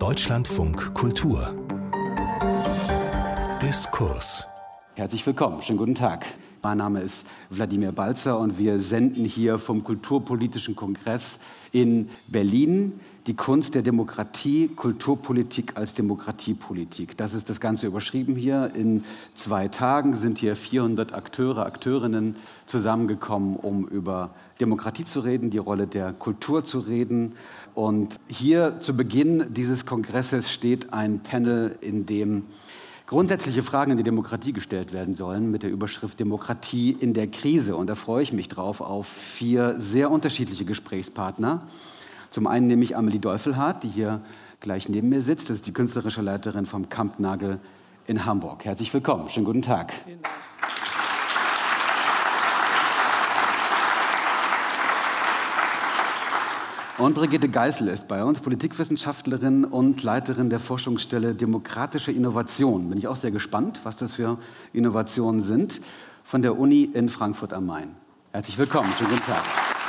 Deutschlandfunk Kultur. Diskurs. Herzlich willkommen, schönen guten Tag. Mein Name ist Wladimir Balzer und wir senden hier vom Kulturpolitischen Kongress in Berlin die Kunst der Demokratie, Kulturpolitik als Demokratiepolitik. Das ist das Ganze überschrieben hier. In zwei Tagen sind hier 400 Akteure, Akteurinnen zusammengekommen, um über Demokratie zu reden, die Rolle der Kultur zu reden. Und hier zu Beginn dieses Kongresses steht ein Panel, in dem grundsätzliche Fragen in die Demokratie gestellt werden sollen mit der Überschrift Demokratie in der Krise. Und da freue ich mich drauf auf vier sehr unterschiedliche Gesprächspartner. Zum einen nehme ich Amelie Deufelhardt, die hier gleich neben mir sitzt. Das ist die künstlerische Leiterin vom Kampnagel in Hamburg. Herzlich willkommen. Schönen guten Tag. Und Brigitte Geißel ist bei uns, Politikwissenschaftlerin und Leiterin der Forschungsstelle Demokratische Innovation. Bin ich auch sehr gespannt, was das für Innovationen sind, von der Uni in Frankfurt am Main. Herzlich willkommen. Schönen guten Tag.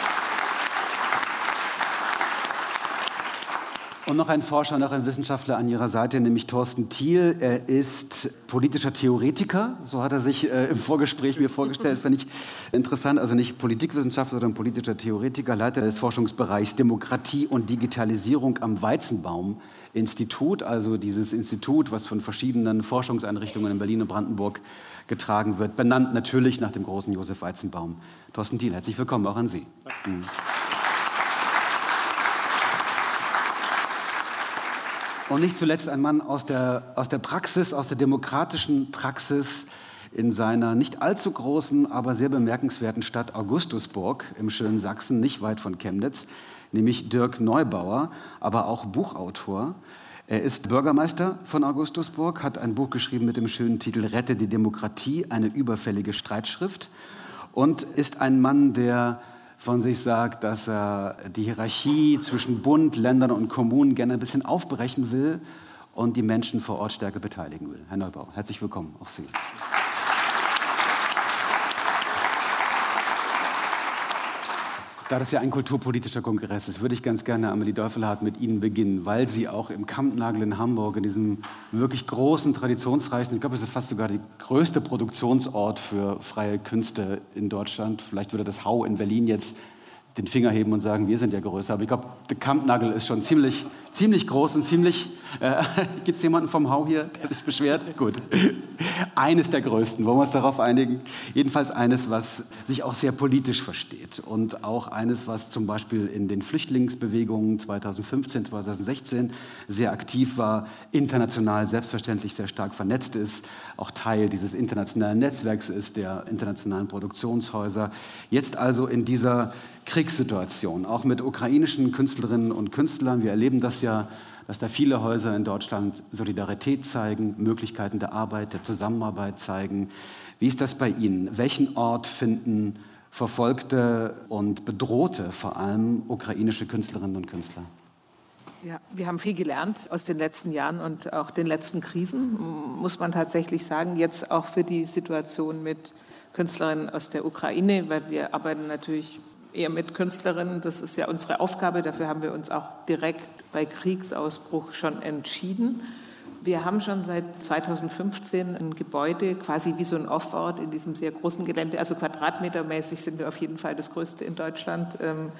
Und noch ein Forscher, noch ein Wissenschaftler an Ihrer Seite, nämlich Thorsten Thiel. Er ist politischer Theoretiker, so hat er sich äh, im Vorgespräch mir vorgestellt, finde ich interessant. Also nicht Politikwissenschaftler, sondern politischer Theoretiker, Leiter des Forschungsbereichs Demokratie und Digitalisierung am Weizenbaum Institut, also dieses Institut, was von verschiedenen Forschungseinrichtungen in Berlin und Brandenburg getragen wird, benannt natürlich nach dem großen Josef Weizenbaum. Thorsten Thiel, herzlich willkommen auch an Sie. Mhm. Und nicht zuletzt ein Mann aus der, aus der Praxis, aus der demokratischen Praxis in seiner nicht allzu großen, aber sehr bemerkenswerten Stadt Augustusburg im schönen Sachsen, nicht weit von Chemnitz, nämlich Dirk Neubauer, aber auch Buchautor. Er ist Bürgermeister von Augustusburg, hat ein Buch geschrieben mit dem schönen Titel Rette die Demokratie, eine überfällige Streitschrift und ist ein Mann, der von sich sagt, dass er die Hierarchie zwischen Bund, Ländern und Kommunen gerne ein bisschen aufbrechen will und die Menschen vor Ort stärker beteiligen will. Herr Neubau, herzlich willkommen, auch Sie. Da das ja ein kulturpolitischer Kongress ist, würde ich ganz gerne, Amelie Deufelhardt, mit Ihnen beginnen, weil Sie auch im Kampnagel in Hamburg, in diesem wirklich großen, traditionsreichen, ich glaube, es ist fast sogar der größte Produktionsort für freie Künste in Deutschland. Vielleicht würde das Hau in Berlin jetzt den Finger heben und sagen, wir sind ja größer. Aber ich glaube, der Kampnagel ist schon ziemlich, ziemlich groß und ziemlich. Äh, Gibt es jemanden vom Hau hier, der sich beschwert? Gut. Eines der größten, wollen wir uns darauf einigen? Jedenfalls eines, was sich auch sehr politisch versteht und auch eines, was zum Beispiel in den Flüchtlingsbewegungen 2015, 2016 sehr aktiv war, international selbstverständlich sehr stark vernetzt ist, auch Teil dieses internationalen Netzwerks ist, der internationalen Produktionshäuser. Jetzt also in dieser Kriegssituation, auch mit ukrainischen Künstlerinnen und Künstlern. Wir erleben das ja, dass da viele Häuser in Deutschland Solidarität zeigen, Möglichkeiten der Arbeit, der Zusammenarbeit zeigen. Wie ist das bei Ihnen? Welchen Ort finden verfolgte und bedrohte, vor allem ukrainische Künstlerinnen und Künstler? Ja, wir haben viel gelernt aus den letzten Jahren und auch den letzten Krisen, muss man tatsächlich sagen. Jetzt auch für die Situation mit Künstlerinnen aus der Ukraine, weil wir arbeiten natürlich eher mit Künstlerinnen. Das ist ja unsere Aufgabe. Dafür haben wir uns auch direkt bei Kriegsausbruch schon entschieden. Wir haben schon seit 2015 ein Gebäude, quasi wie so ein Off-Ort in diesem sehr großen Gelände. Also quadratmetermäßig sind wir auf jeden Fall das größte in Deutschland. Ähm,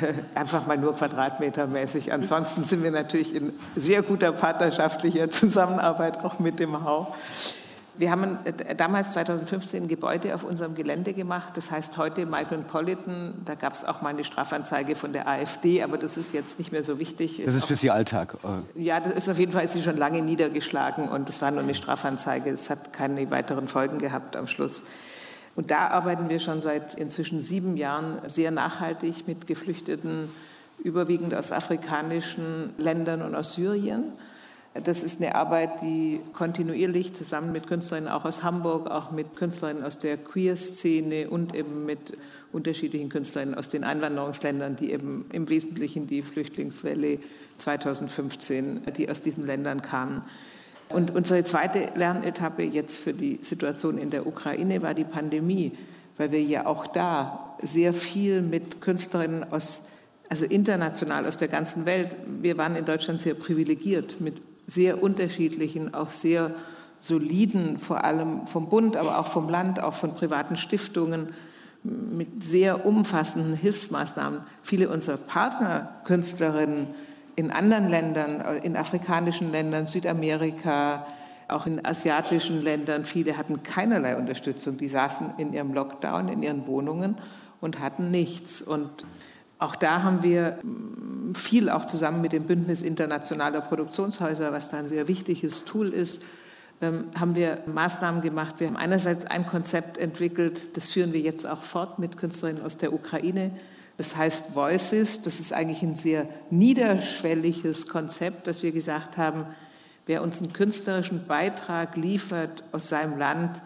einfach mal nur quadratmetermäßig. Ansonsten sind wir natürlich in sehr guter partnerschaftlicher Zusammenarbeit auch mit dem Hau. Wir haben äh, damals 2015 ein Gebäude auf unserem Gelände gemacht, das heißt heute Micropolitan. Da gab es auch mal eine Strafanzeige von der AfD, aber das ist jetzt nicht mehr so wichtig. Das ist für Sie Alltag? Ja, das ist auf jeden Fall ist sie schon lange niedergeschlagen und das war nur eine Strafanzeige. Es hat keine weiteren Folgen gehabt am Schluss. Und da arbeiten wir schon seit inzwischen sieben Jahren sehr nachhaltig mit Geflüchteten, überwiegend aus afrikanischen Ländern und aus Syrien. Das ist eine Arbeit, die kontinuierlich zusammen mit Künstlerinnen auch aus Hamburg, auch mit Künstlerinnen aus der Queer-Szene und eben mit unterschiedlichen Künstlerinnen aus den Einwanderungsländern, die eben im Wesentlichen die Flüchtlingswelle 2015, die aus diesen Ländern kamen. Und unsere zweite Lernetappe jetzt für die Situation in der Ukraine war die Pandemie, weil wir ja auch da sehr viel mit Künstlerinnen aus also international aus der ganzen Welt. Wir waren in Deutschland sehr privilegiert mit sehr unterschiedlichen, auch sehr soliden, vor allem vom Bund, aber auch vom Land, auch von privaten Stiftungen, mit sehr umfassenden Hilfsmaßnahmen. Viele unserer Partnerkünstlerinnen in anderen Ländern, in afrikanischen Ländern, Südamerika, auch in asiatischen Ländern, viele hatten keinerlei Unterstützung. Die saßen in ihrem Lockdown, in ihren Wohnungen und hatten nichts. Und auch da haben wir mm, viel auch zusammen mit dem Bündnis internationaler Produktionshäuser, was da ein sehr wichtiges Tool ist, ähm, haben wir Maßnahmen gemacht. Wir haben einerseits ein Konzept entwickelt, das führen wir jetzt auch fort mit Künstlerinnen aus der Ukraine. Das heißt Voices. Das ist eigentlich ein sehr niederschwelliges Konzept, dass wir gesagt haben, wer uns einen künstlerischen Beitrag liefert aus seinem Land,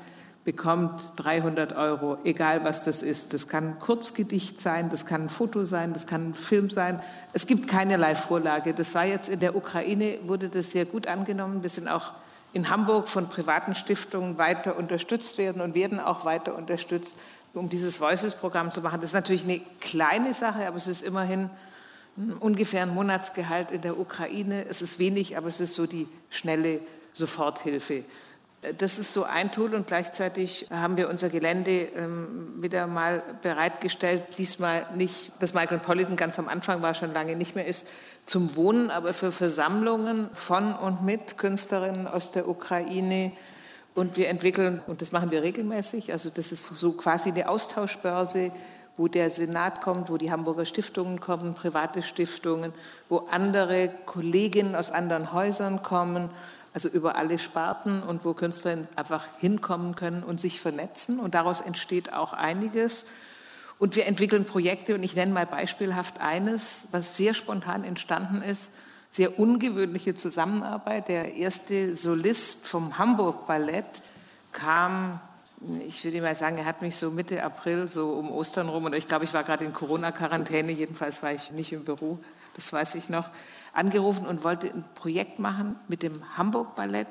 bekommt 300 Euro, egal was das ist. Das kann ein Kurzgedicht sein, das kann ein Foto sein, das kann ein Film sein. Es gibt keinerlei Vorlage. Das war jetzt in der Ukraine, wurde das sehr gut angenommen. Wir sind auch in Hamburg von privaten Stiftungen weiter unterstützt werden und werden auch weiter unterstützt, um dieses Voices-Programm zu machen. Das ist natürlich eine kleine Sache, aber es ist immerhin ungefähr ein Monatsgehalt in der Ukraine. Es ist wenig, aber es ist so die schnelle Soforthilfe. Das ist so ein Tool und gleichzeitig haben wir unser Gelände ähm, wieder mal bereitgestellt. Diesmal nicht, das Micropolitan ganz am Anfang war, schon lange nicht mehr ist, zum Wohnen, aber für Versammlungen von und mit Künstlerinnen aus der Ukraine. Und wir entwickeln, und das machen wir regelmäßig, also das ist so quasi eine Austauschbörse, wo der Senat kommt, wo die Hamburger Stiftungen kommen, private Stiftungen, wo andere Kolleginnen aus anderen Häusern kommen also über alle Sparten und wo Künstler einfach hinkommen können und sich vernetzen. Und daraus entsteht auch einiges. Und wir entwickeln Projekte und ich nenne mal beispielhaft eines, was sehr spontan entstanden ist, sehr ungewöhnliche Zusammenarbeit. Der erste Solist vom Hamburg Ballett kam, ich würde mal sagen, er hat mich so Mitte April, so um Ostern rum, und ich glaube, ich war gerade in Corona-Quarantäne, jedenfalls war ich nicht im Büro, das weiß ich noch angerufen und wollte ein Projekt machen mit dem Hamburg Ballett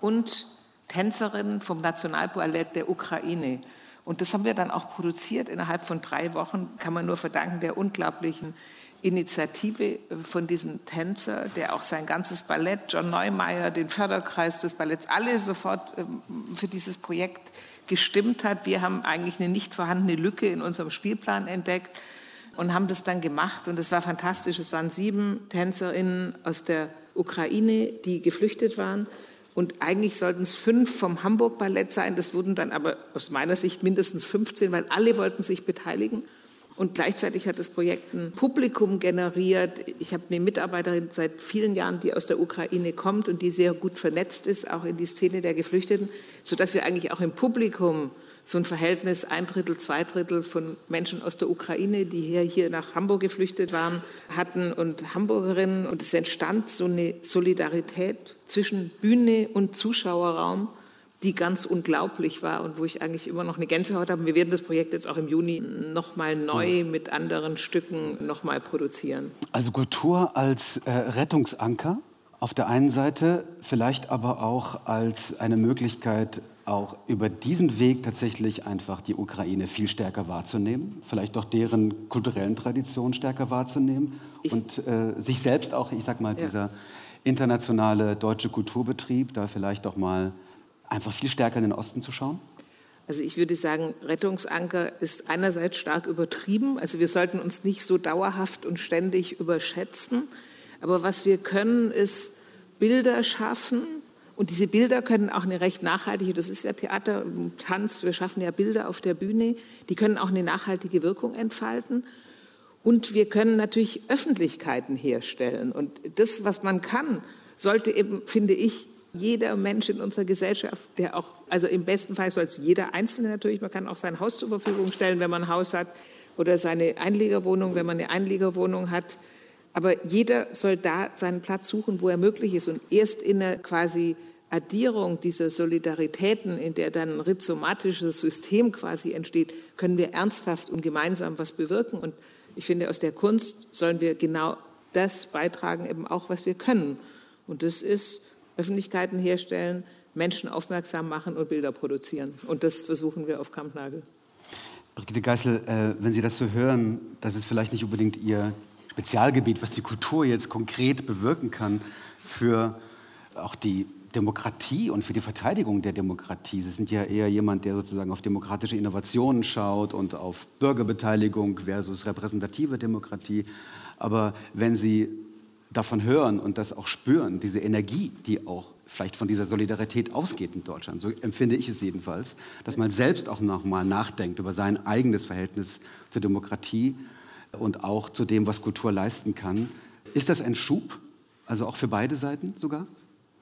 und Tänzerinnen vom Nationalballett der Ukraine. Und das haben wir dann auch produziert innerhalb von drei Wochen, kann man nur verdanken der unglaublichen Initiative von diesem Tänzer, der auch sein ganzes Ballett, John Neumeier, den Förderkreis des Balletts, alle sofort ähm, für dieses Projekt gestimmt hat. Wir haben eigentlich eine nicht vorhandene Lücke in unserem Spielplan entdeckt und haben das dann gemacht und es war fantastisch. Es waren sieben Tänzerinnen aus der Ukraine, die geflüchtet waren. Und eigentlich sollten es fünf vom Hamburg Ballett sein. Das wurden dann aber aus meiner Sicht mindestens 15, weil alle wollten sich beteiligen. Und gleichzeitig hat das Projekt ein Publikum generiert. Ich habe eine Mitarbeiterin seit vielen Jahren, die aus der Ukraine kommt und die sehr gut vernetzt ist, auch in die Szene der Geflüchteten, sodass wir eigentlich auch im Publikum so ein Verhältnis ein Drittel, zwei Drittel von Menschen aus der Ukraine, die hier, hier nach Hamburg geflüchtet waren, hatten und Hamburgerinnen. Und es entstand so eine Solidarität zwischen Bühne und Zuschauerraum, die ganz unglaublich war und wo ich eigentlich immer noch eine Gänsehaut habe. Wir werden das Projekt jetzt auch im Juni nochmal neu mit anderen Stücken nochmal produzieren. Also Kultur als äh, Rettungsanker auf der einen Seite, vielleicht aber auch als eine Möglichkeit, auch über diesen Weg tatsächlich einfach die Ukraine viel stärker wahrzunehmen, vielleicht auch deren kulturellen Traditionen stärker wahrzunehmen ich und äh, sich selbst auch, ich sag mal, ja. dieser internationale deutsche Kulturbetrieb da vielleicht auch mal einfach viel stärker in den Osten zu schauen? Also ich würde sagen, Rettungsanker ist einerseits stark übertrieben. Also wir sollten uns nicht so dauerhaft und ständig überschätzen. Aber was wir können, ist Bilder schaffen, und diese Bilder können auch eine recht nachhaltige, das ist ja Theater, Tanz, wir schaffen ja Bilder auf der Bühne, die können auch eine nachhaltige Wirkung entfalten. Und wir können natürlich Öffentlichkeiten herstellen. Und das, was man kann, sollte eben, finde ich, jeder Mensch in unserer Gesellschaft, der auch, also im besten Fall soll es jeder Einzelne natürlich, man kann auch sein Haus zur Verfügung stellen, wenn man ein Haus hat, oder seine Einliegerwohnung, wenn man eine Einliegerwohnung hat. Aber jeder soll da seinen Platz suchen, wo er möglich ist. Und erst in einer quasi Addierung dieser Solidaritäten, in der dann ein rhizomatisches System quasi entsteht, können wir ernsthaft und gemeinsam was bewirken. Und ich finde, aus der Kunst sollen wir genau das beitragen, eben auch, was wir können. Und das ist Öffentlichkeiten herstellen, Menschen aufmerksam machen und Bilder produzieren. Und das versuchen wir auf Kampnagel. Brigitte Geißel, äh, wenn Sie das so hören, das ist vielleicht nicht unbedingt Ihr Spezialgebiet, was die Kultur jetzt konkret bewirken kann für auch die Demokratie und für die Verteidigung der Demokratie. Sie sind ja eher jemand, der sozusagen auf demokratische Innovationen schaut und auf Bürgerbeteiligung versus repräsentative Demokratie. Aber wenn Sie davon hören und das auch spüren, diese Energie, die auch vielleicht von dieser Solidarität ausgeht in Deutschland, so empfinde ich es jedenfalls, dass man selbst auch nochmal nachdenkt über sein eigenes Verhältnis zur Demokratie und auch zu dem, was Kultur leisten kann. Ist das ein Schub, also auch für beide Seiten sogar?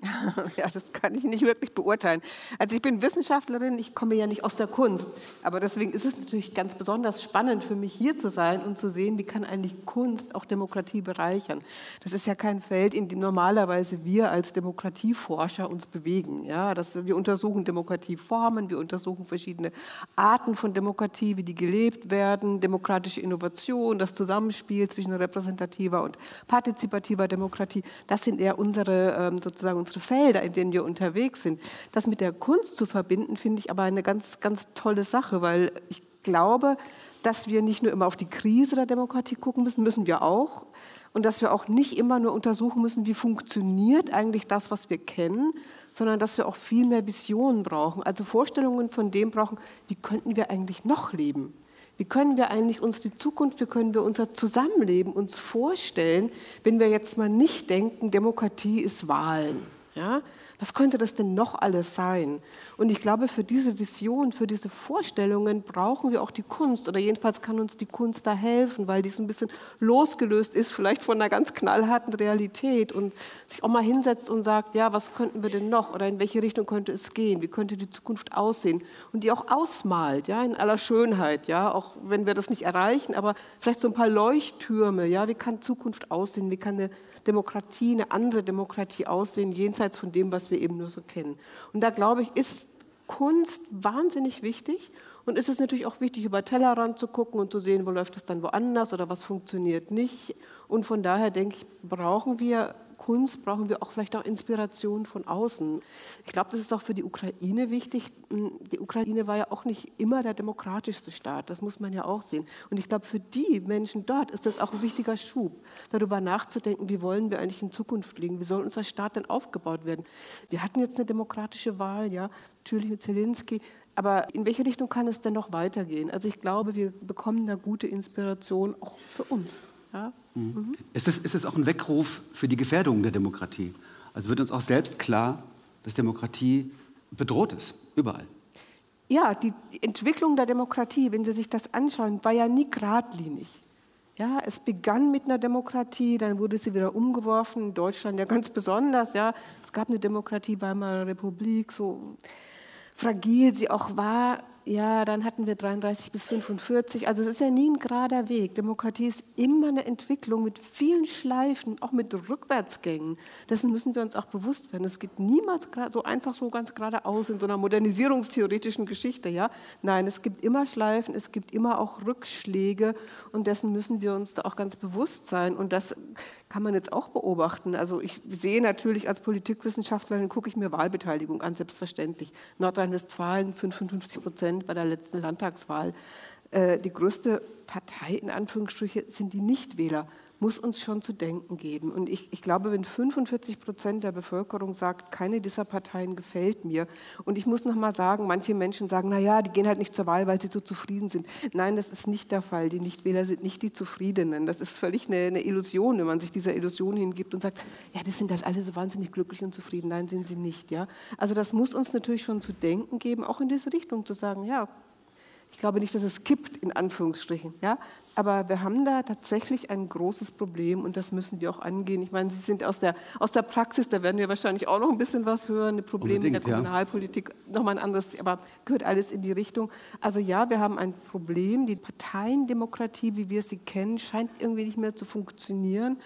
Ja, das kann ich nicht wirklich beurteilen. Also ich bin Wissenschaftlerin, ich komme ja nicht aus der Kunst, aber deswegen ist es natürlich ganz besonders spannend für mich hier zu sein und zu sehen, wie kann eigentlich Kunst auch Demokratie bereichern. Das ist ja kein Feld, in dem normalerweise wir als Demokratieforscher uns bewegen. Ja, dass wir untersuchen Demokratieformen, wir untersuchen verschiedene Arten von Demokratie, wie die gelebt werden, demokratische Innovation, das Zusammenspiel zwischen repräsentativer und partizipativer Demokratie. Das sind eher unsere ähm, sozusagen unsere Felder, in denen wir unterwegs sind. Das mit der Kunst zu verbinden, finde ich aber eine ganz, ganz tolle Sache, weil ich glaube, dass wir nicht nur immer auf die Krise der Demokratie gucken müssen, müssen wir auch. Und dass wir auch nicht immer nur untersuchen müssen, wie funktioniert eigentlich das, was wir kennen, sondern dass wir auch viel mehr Visionen brauchen, also Vorstellungen von dem brauchen, wie könnten wir eigentlich noch leben. Wie können wir eigentlich uns die Zukunft, wie können wir unser Zusammenleben uns vorstellen, wenn wir jetzt mal nicht denken, Demokratie ist Wahlen? Ja? Was könnte das denn noch alles sein? Und ich glaube, für diese Vision, für diese Vorstellungen brauchen wir auch die Kunst. Oder jedenfalls kann uns die Kunst da helfen, weil die so ein bisschen losgelöst ist, vielleicht von einer ganz knallharten Realität und sich auch mal hinsetzt und sagt, ja, was könnten wir denn noch? Oder in welche Richtung könnte es gehen? Wie könnte die Zukunft aussehen? Und die auch ausmalt, ja, in aller Schönheit, ja, auch wenn wir das nicht erreichen, aber vielleicht so ein paar Leuchttürme, ja, wie kann Zukunft aussehen? Wie kann eine Demokratie, eine andere Demokratie aussehen, jenseits von dem, was wir eben nur so kennen. Und da glaube ich, ist Kunst wahnsinnig wichtig. Und ist es natürlich auch wichtig, über Tellerrand zu gucken und zu sehen, wo läuft es dann woanders oder was funktioniert nicht. Und von daher denke ich, brauchen wir Kunst brauchen wir auch vielleicht auch Inspiration von außen. Ich glaube, das ist auch für die Ukraine wichtig. Die Ukraine war ja auch nicht immer der demokratischste Staat, das muss man ja auch sehen. Und ich glaube, für die Menschen dort ist das auch ein wichtiger Schub, darüber nachzudenken, wie wollen wir eigentlich in Zukunft leben, wie soll unser Staat denn aufgebaut werden. Wir hatten jetzt eine demokratische Wahl, ja, natürlich mit Zelensky, aber in welche Richtung kann es denn noch weitergehen? Also ich glaube, wir bekommen da gute Inspiration auch für uns. Ja? Mhm. Ist, es, ist es auch ein Weckruf für die Gefährdung der Demokratie? Also wird uns auch selbst klar, dass Demokratie bedroht ist, überall. Ja, die Entwicklung der Demokratie, wenn Sie sich das anschauen, war ja nie geradlinig. Ja, es begann mit einer Demokratie, dann wurde sie wieder umgeworfen, in Deutschland ja ganz besonders. Ja, es gab eine Demokratie, Weimarer Republik, so fragil sie auch war, ja, dann hatten wir 33 bis 45. Also es ist ja nie ein gerader Weg. Demokratie ist immer eine Entwicklung mit vielen Schleifen, auch mit Rückwärtsgängen. Dessen müssen wir uns auch bewusst werden. Es geht niemals so einfach so ganz geradeaus in so einer modernisierungstheoretischen Geschichte. Ja? Nein, es gibt immer Schleifen, es gibt immer auch Rückschläge und dessen müssen wir uns da auch ganz bewusst sein. Und das kann man jetzt auch beobachten. Also ich sehe natürlich als Politikwissenschaftlerin, gucke ich mir Wahlbeteiligung an, selbstverständlich. Nordrhein-Westfalen 55 Prozent bei der letzten Landtagswahl. Äh, die größte Partei in Anführungsstrichen sind die Nichtwähler muss uns schon zu denken geben. Und ich, ich, glaube, wenn 45 Prozent der Bevölkerung sagt, keine dieser Parteien gefällt mir, und ich muss noch mal sagen, manche Menschen sagen, na ja, die gehen halt nicht zur Wahl, weil sie so zufrieden sind. Nein, das ist nicht der Fall. Die Nichtwähler sind nicht die Zufriedenen. Das ist völlig eine, eine Illusion, wenn man sich dieser Illusion hingibt und sagt, ja, die sind halt alle so wahnsinnig glücklich und zufrieden. Nein, sind sie nicht. Ja? Also das muss uns natürlich schon zu denken geben, auch in diese Richtung zu sagen, ja, ich glaube nicht, dass es kippt, in Anführungsstrichen. Ja? Aber wir haben da tatsächlich ein großes Problem und das müssen wir auch angehen. Ich meine, Sie sind aus der, aus der Praxis, da werden wir wahrscheinlich auch noch ein bisschen was hören, die Probleme in der Kommunalpolitik, ja. nochmal ein anderes, aber gehört alles in die Richtung. Also ja, wir haben ein Problem. Die Parteiendemokratie, wie wir sie kennen, scheint irgendwie nicht mehr zu funktionieren.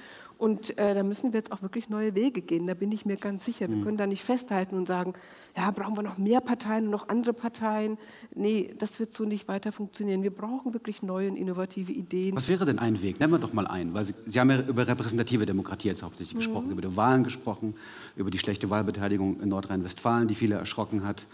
Und äh, da müssen wir jetzt auch wirklich neue Wege gehen, da bin ich mir ganz sicher. Wir Mhm. können da nicht festhalten und sagen, ja, brauchen wir noch mehr Parteien und noch andere Parteien. Nee, das wird so nicht weiter funktionieren. Wir brauchen wirklich neue und innovative Ideen. Was wäre denn ein Weg? Nennen wir doch mal einen, weil Sie, Sie haben ja über repräsentative Demokratie jetzt hauptsächlich gesprochen, über die Wahlen gesprochen, über die schlechte Wahlbeteiligung in Nordrhein-Westfalen, die viele erschrocken hat,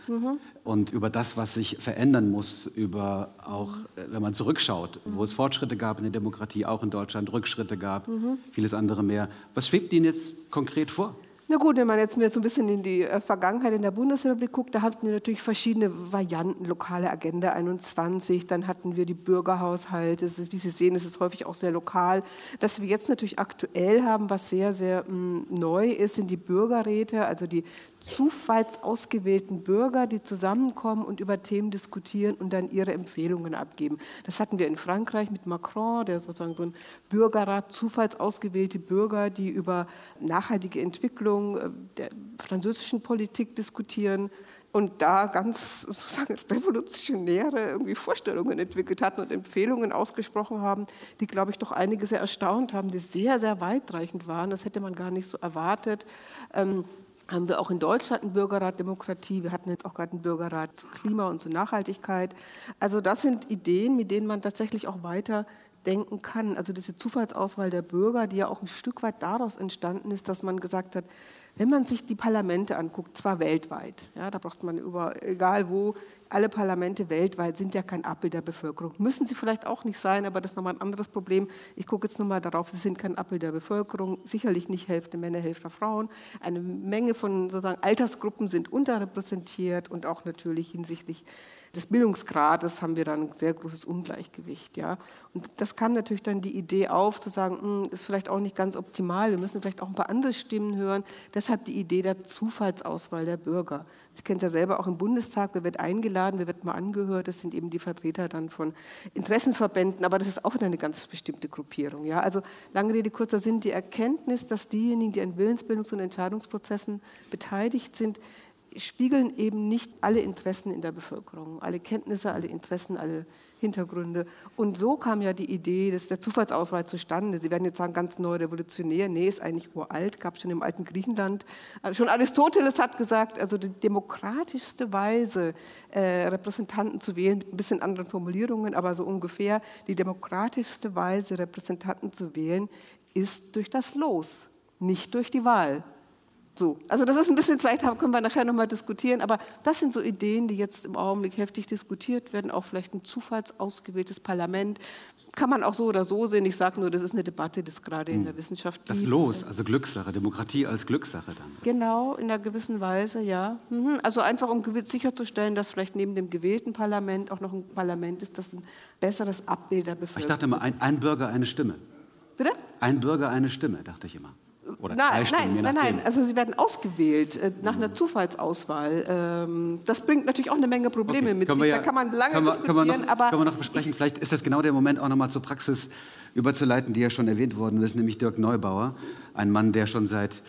und über das, was sich verändern muss, über auch, äh, wenn man zurückschaut, wo es Fortschritte gab in der Demokratie, auch in Deutschland, Rückschritte gab, vieles andere mehr. Was schwebt Ihnen jetzt konkret vor? Na gut, wenn man jetzt mir so ein bisschen in die äh, Vergangenheit in der Bundesrepublik guckt, da hatten wir natürlich verschiedene Varianten, lokale Agenda 21, dann hatten wir die Bürgerhaushalte, ist, wie Sie sehen, es ist häufig auch sehr lokal. Was wir jetzt natürlich aktuell haben, was sehr, sehr mh, neu ist, sind die Bürgerräte, also die zufallsausgewählten Bürger, die zusammenkommen und über Themen diskutieren und dann ihre Empfehlungen abgeben. Das hatten wir in Frankreich mit Macron, der sozusagen so ein Bürgerrat, zufallsausgewählte Bürger, die über nachhaltige Entwicklung äh, der französischen Politik diskutieren und da ganz sozusagen revolutionäre irgendwie Vorstellungen entwickelt hatten und Empfehlungen ausgesprochen haben, die, glaube ich, doch einige sehr erstaunt haben, die sehr, sehr weitreichend waren. Das hätte man gar nicht so erwartet. Haben wir auch in Deutschland einen Bürgerrat Demokratie. Wir hatten jetzt auch gerade einen Bürgerrat zu Klima und zu Nachhaltigkeit. Also das sind Ideen, mit denen man tatsächlich auch weiter denken kann. Also diese Zufallsauswahl der Bürger, die ja auch ein Stück weit daraus entstanden ist, dass man gesagt hat, wenn man sich die Parlamente anguckt, zwar weltweit, ja, da braucht man über, egal wo, alle Parlamente weltweit sind ja kein Abbild der Bevölkerung. Müssen sie vielleicht auch nicht sein, aber das ist nochmal ein anderes Problem. Ich gucke jetzt nochmal darauf, sie sind kein Abbild der Bevölkerung, sicherlich nicht Hälfte Männer, Hälfte Frauen. Eine Menge von sozusagen Altersgruppen sind unterrepräsentiert und auch natürlich hinsichtlich des Bildungsgrades haben wir dann ein sehr großes Ungleichgewicht. Ja? Und das kam natürlich dann die Idee auf, zu sagen, hm, ist vielleicht auch nicht ganz optimal, wir müssen vielleicht auch ein paar andere Stimmen hören. Deshalb die Idee der Zufallsauswahl der Bürger. Sie kennen es ja selber auch im Bundestag, wer wird eingeladen, wer wird mal angehört, das sind eben die Vertreter dann von Interessenverbänden, aber das ist auch wieder eine ganz bestimmte Gruppierung. Ja? Also lange Rede, kurzer Sinn, die Erkenntnis, dass diejenigen, die an Willensbildungs- und Entscheidungsprozessen beteiligt sind, spiegeln eben nicht alle Interessen in der Bevölkerung, alle Kenntnisse, alle Interessen, alle Hintergründe. Und so kam ja die Idee des, der Zufallsauswahl zustande. Sie werden jetzt sagen, ganz neu revolutionär. Nee, ist eigentlich uralt, gab es schon im alten Griechenland. Also schon Aristoteles hat gesagt, also die demokratischste Weise, äh, Repräsentanten zu wählen, mit ein bisschen anderen Formulierungen, aber so ungefähr, die demokratischste Weise, Repräsentanten zu wählen, ist durch das Los, nicht durch die Wahl. So, also das ist ein bisschen, vielleicht können wir nachher nochmal diskutieren, aber das sind so Ideen, die jetzt im Augenblick heftig diskutiert werden, auch vielleicht ein zufallsausgewähltes Parlament. Kann man auch so oder so sehen. Ich sage nur, das ist eine Debatte, das gerade in der Wissenschaft Das gibt. Los, also Glückssache, Demokratie als Glückssache dann. Genau, in einer gewissen Weise, ja. Mhm. Also einfach, um sicherzustellen, dass vielleicht neben dem gewählten Parlament auch noch ein Parlament ist, das ein besseres Abbild der Ich Bevölkerung dachte immer, ein, ein Bürger, eine Stimme. Bitte? Ein Bürger, eine Stimme, dachte ich immer. Oder Nein, je nein, nein. Also sie werden ausgewählt äh, nach einer Zufallsauswahl. Ähm, das bringt natürlich auch eine Menge Probleme Okay, mit können sich. wir da kann man lange können wir, diskutieren, können wir noch, aber können wir noch besprechen. Vielleicht ist das genau der Moment, auch nochmal zur Praxis überzuleiten, die ja schon erwähnt worden ist, nämlich Dirk Neubauer, ein Mann, der schon seit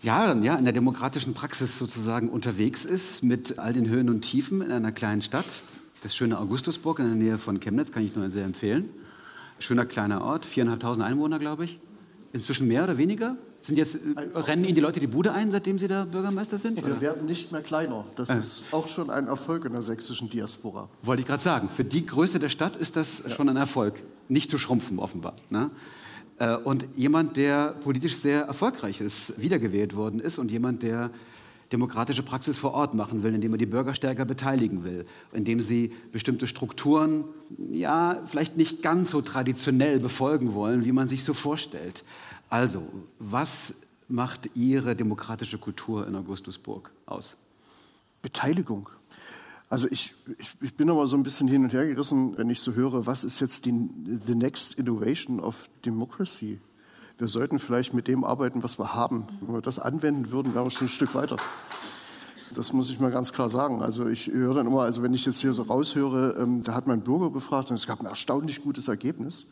Jahren ja, in der demokratischen Praxis sozusagen unterwegs ist, mit all den Höhen und Tiefen in einer kleinen Stadt. Das schöne Augustusburg in der Nähe von Chemnitz kann ich nur sehr empfehlen. Schöner kleiner Ort, 4.500 Einwohner, glaube ich. Inzwischen mehr oder weniger? Sind jetzt, äh, rennen Ihnen die Leute die Bude ein, seitdem Sie da Bürgermeister sind? Oder? Wir werden nicht mehr kleiner. Das ist auch schon ein Erfolg in der sächsischen Diaspora. Wollte ich gerade sagen. Für die Größe der Stadt ist das schon ein Erfolg. Nicht zu schrumpfen, offenbar. Ne? Äh, Und jemand, der politisch sehr erfolgreich ist, wiedergewählt worden ist und jemand, der demokratische Praxis vor Ort machen will, indem er die Bürger stärker beteiligen will, indem sie bestimmte Strukturen, ja, vielleicht nicht ganz so traditionell befolgen wollen, wie man sich so vorstellt. Also, was macht Ihre demokratische Kultur in Augustusburg aus? Beteiligung. Also ich, ich, ich bin aber so ein bisschen hin und her gerissen, wenn ich so höre, was ist jetzt die the next innovation of democracy? Wir sollten vielleicht mit dem arbeiten, was wir haben. Wenn wir das anwenden würden, wären wir schon ein Stück weiter. Das muss ich mal ganz klar sagen. Also ich höre dann immer, also wenn ich jetzt hier so raushöre, ähm, da hat man einen Bürger befragt und es gab ein erstaunlich gutes Ergebnis.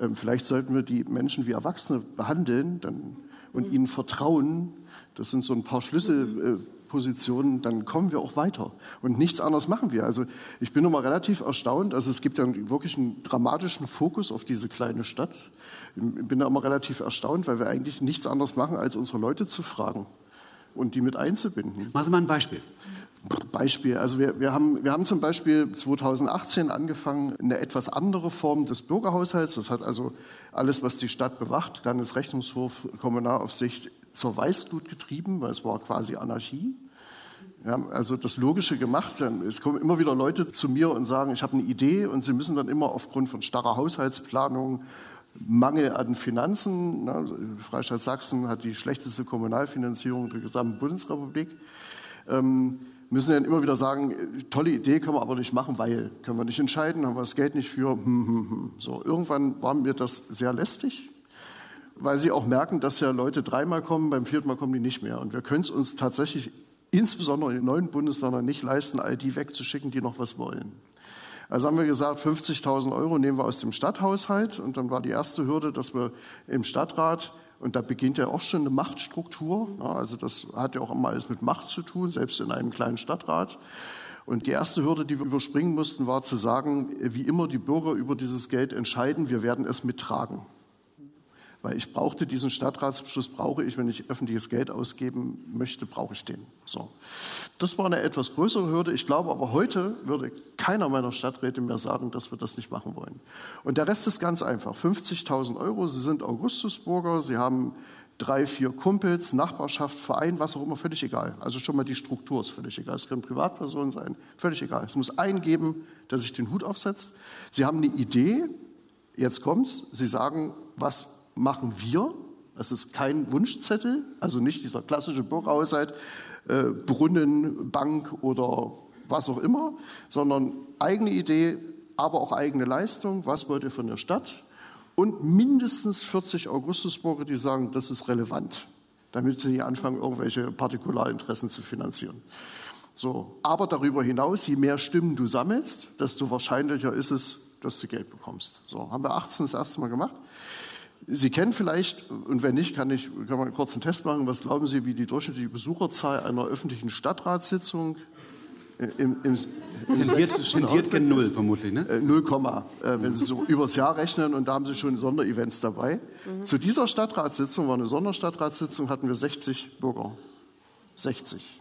Ähm, vielleicht sollten wir die Menschen wie Erwachsene behandeln dann, und ihnen vertrauen. Das sind so ein paar Schlüsselpunkte, Positionen, dann kommen wir auch weiter. Und nichts anderes machen wir. Also ich bin immer relativ erstaunt. Also es gibt ja wirklich einen dramatischen Fokus auf diese kleine Stadt. Ich bin da immer relativ erstaunt, weil wir eigentlich nichts anderes machen, als unsere Leute zu fragen und die mit einzubinden. Machen Sie mal ein Beispiel. Beispiel. Also wir, wir, haben, wir haben zum Beispiel 2018 angefangen, eine etwas andere Form des Bürgerhaushalts. Das hat also alles, was die Stadt bewacht, Landesrechnungshof, Kommunalaufsicht zur Weißglut getrieben, weil es war quasi Anarchie. Wir haben also das Logische gemacht. Es kommen immer wieder Leute zu mir und sagen, ich habe eine Idee und sie müssen dann immer aufgrund von starrer Haushaltsplanung, Mangel an Finanzen, na, Freistaat Sachsen hat die schlechteste Kommunalfinanzierung der gesamten Bundesrepublik, ähm, müssen dann immer wieder sagen, tolle Idee, können wir aber nicht machen, weil können wir nicht entscheiden, haben wir das Geld nicht für. Hm, hm, hm. So, irgendwann war mir das sehr lästig, weil sie auch merken, dass ja Leute dreimal kommen, beim vierten Mal kommen die nicht mehr. Und wir können es uns tatsächlich insbesondere in den neuen Bundesländern nicht leisten, all die wegzuschicken, die noch was wollen. Also haben wir gesagt, 50.000 Euro nehmen wir aus dem Stadthaushalt. Und dann war die erste Hürde, dass wir im Stadtrat und da beginnt ja auch schon eine Machtstruktur. also das hat ja auch immer alles mit Macht zu tun, selbst in einem kleinen Stadtrat. Und die erste Hürde, die wir überspringen mussten, war zu sagen, wie immer die Bürger über dieses Geld entscheiden, wir werden es mittragen. Weil ich brauchte diesen Stadtratsbeschluss, brauche ich, wenn ich öffentliches Geld ausgeben möchte, brauche ich den. So. Das war eine etwas größere Hürde. Ich glaube aber heute würde keiner meiner Stadträte mehr sagen, dass wir das nicht machen wollen. Und der Rest ist ganz einfach. 50.000 Euro. Sie sind Augustusburger. Sie haben drei, vier Kumpels, Nachbarschaft, Verein, was auch immer, völlig egal. Also schon mal die Struktur ist völlig egal. Es können Privatpersonen sein, völlig egal. Es muss einen geben, der sich den Hut aufsetzt. Sie haben eine Idee, jetzt kommt's, Sie sagen, was machen wir. Das ist kein Wunschzettel, also nicht dieser klassische Bürgerhaushalt, äh, Brunnen, Bank oder was auch immer, sondern eigene Idee, aber auch eigene Leistung. Was wollt ihr von der Stadt? Und mindestens 40 Augustusburger, die sagen, das ist relevant, damit sie nicht anfangen, irgendwelche Partikularinteressen zu finanzieren. So. Aber darüber hinaus, je mehr Stimmen du sammelst, desto wahrscheinlicher ist es, dass du Geld bekommst. So, haben wir 18 das erste Mal gemacht. Sie kennen vielleicht, und wenn nicht, kann ich kann man einen kurzen Test machen. Was glauben Sie, wie die durchschnittliche Besucherzahl einer öffentlichen Stadtratssitzung im, im, im tendiert, tendiert gen Null vermutlich, ne? 0, äh, wenn Sie so übers Jahr rechnen und da haben Sie schon Sonderevents dabei. Mhm. Zu dieser Stadtratssitzung, war eine Sonderstadtratssitzung, hatten wir 60 Bürger. 60.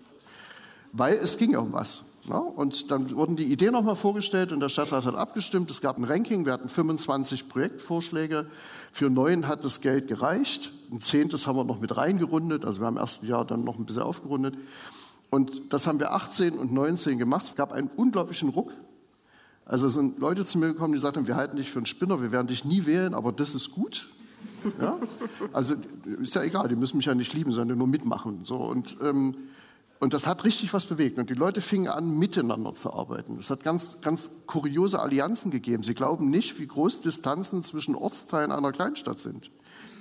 Weil es ging ja um was. Ja, und dann wurden die Ideen nochmal vorgestellt und der Stadtrat hat abgestimmt. Es gab ein Ranking, wir hatten 25 Projektvorschläge. Für neun hat das Geld gereicht. Ein zehntes haben wir noch mit reingerundet. Also wir haben im ersten Jahr dann noch ein bisschen aufgerundet. Und das haben wir 18 und 19 gemacht. Es gab einen unglaublichen Ruck. Also sind Leute zu mir gekommen, die sagten, wir halten dich für einen Spinner, wir werden dich nie wählen, aber das ist gut. Ja? Also ist ja egal, die müssen mich ja nicht lieben, sondern nur mitmachen. So, und ähm, und das hat richtig was bewegt. Und die Leute fingen an, miteinander zu arbeiten. Es hat ganz, ganz kuriose Allianzen gegeben. Sie glauben nicht, wie groß Distanzen zwischen Ortsteilen einer Kleinstadt sind.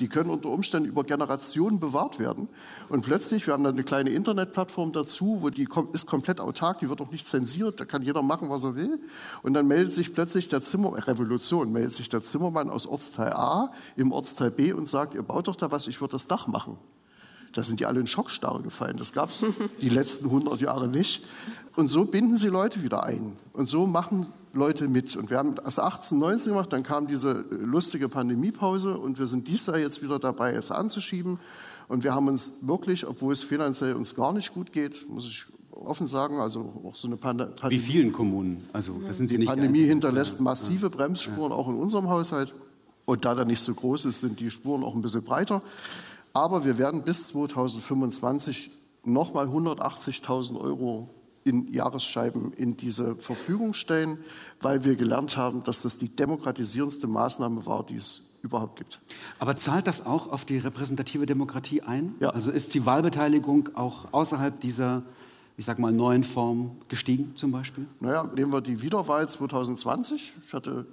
Die können unter Umständen über Generationen bewahrt werden. Und plötzlich, wir haben dann eine kleine Internetplattform dazu, wo die ist komplett autark, die wird auch nicht zensiert, da kann jeder machen, was er will. Und dann meldet sich plötzlich der Zimmer, Revolution, meldet sich der Zimmermann aus Ortsteil A im Ortsteil B und sagt, ihr baut doch da was, ich würde das Dach machen. Da sind die alle in Schockstarre gefallen. Das gab es die letzten 100 Jahre nicht. Und so binden sie Leute wieder ein. Und so machen Leute mit. Und wir haben das 18, 19 gemacht, dann kam diese lustige Pandemiepause und wir sind dies Jahr jetzt wieder dabei, es anzuschieben. Und wir haben uns wirklich, obwohl es finanziell uns gar nicht gut geht, muss ich offen sagen, also auch so eine Pandemie. Wie vielen Kommunen? Also, das sind Sie nicht Pandemie hinterlässt massive Bremsspuren, auch in unserem Haushalt. Und da der nicht so groß ist, sind die Spuren auch ein bisschen breiter. Aber wir werden bis 2025 nochmal 180.000 Euro in Jahresscheiben in diese Verfügung stellen, weil wir gelernt haben, dass das die demokratisierendste Maßnahme war, die es überhaupt gibt. Aber zahlt das auch auf die repräsentative Demokratie ein? Ja. Also ist die Wahlbeteiligung auch außerhalb dieser, ich sag mal, neuen Form gestiegen zum Beispiel? Naja, nehmen wir die Wiederwahl 2020. Ich hatte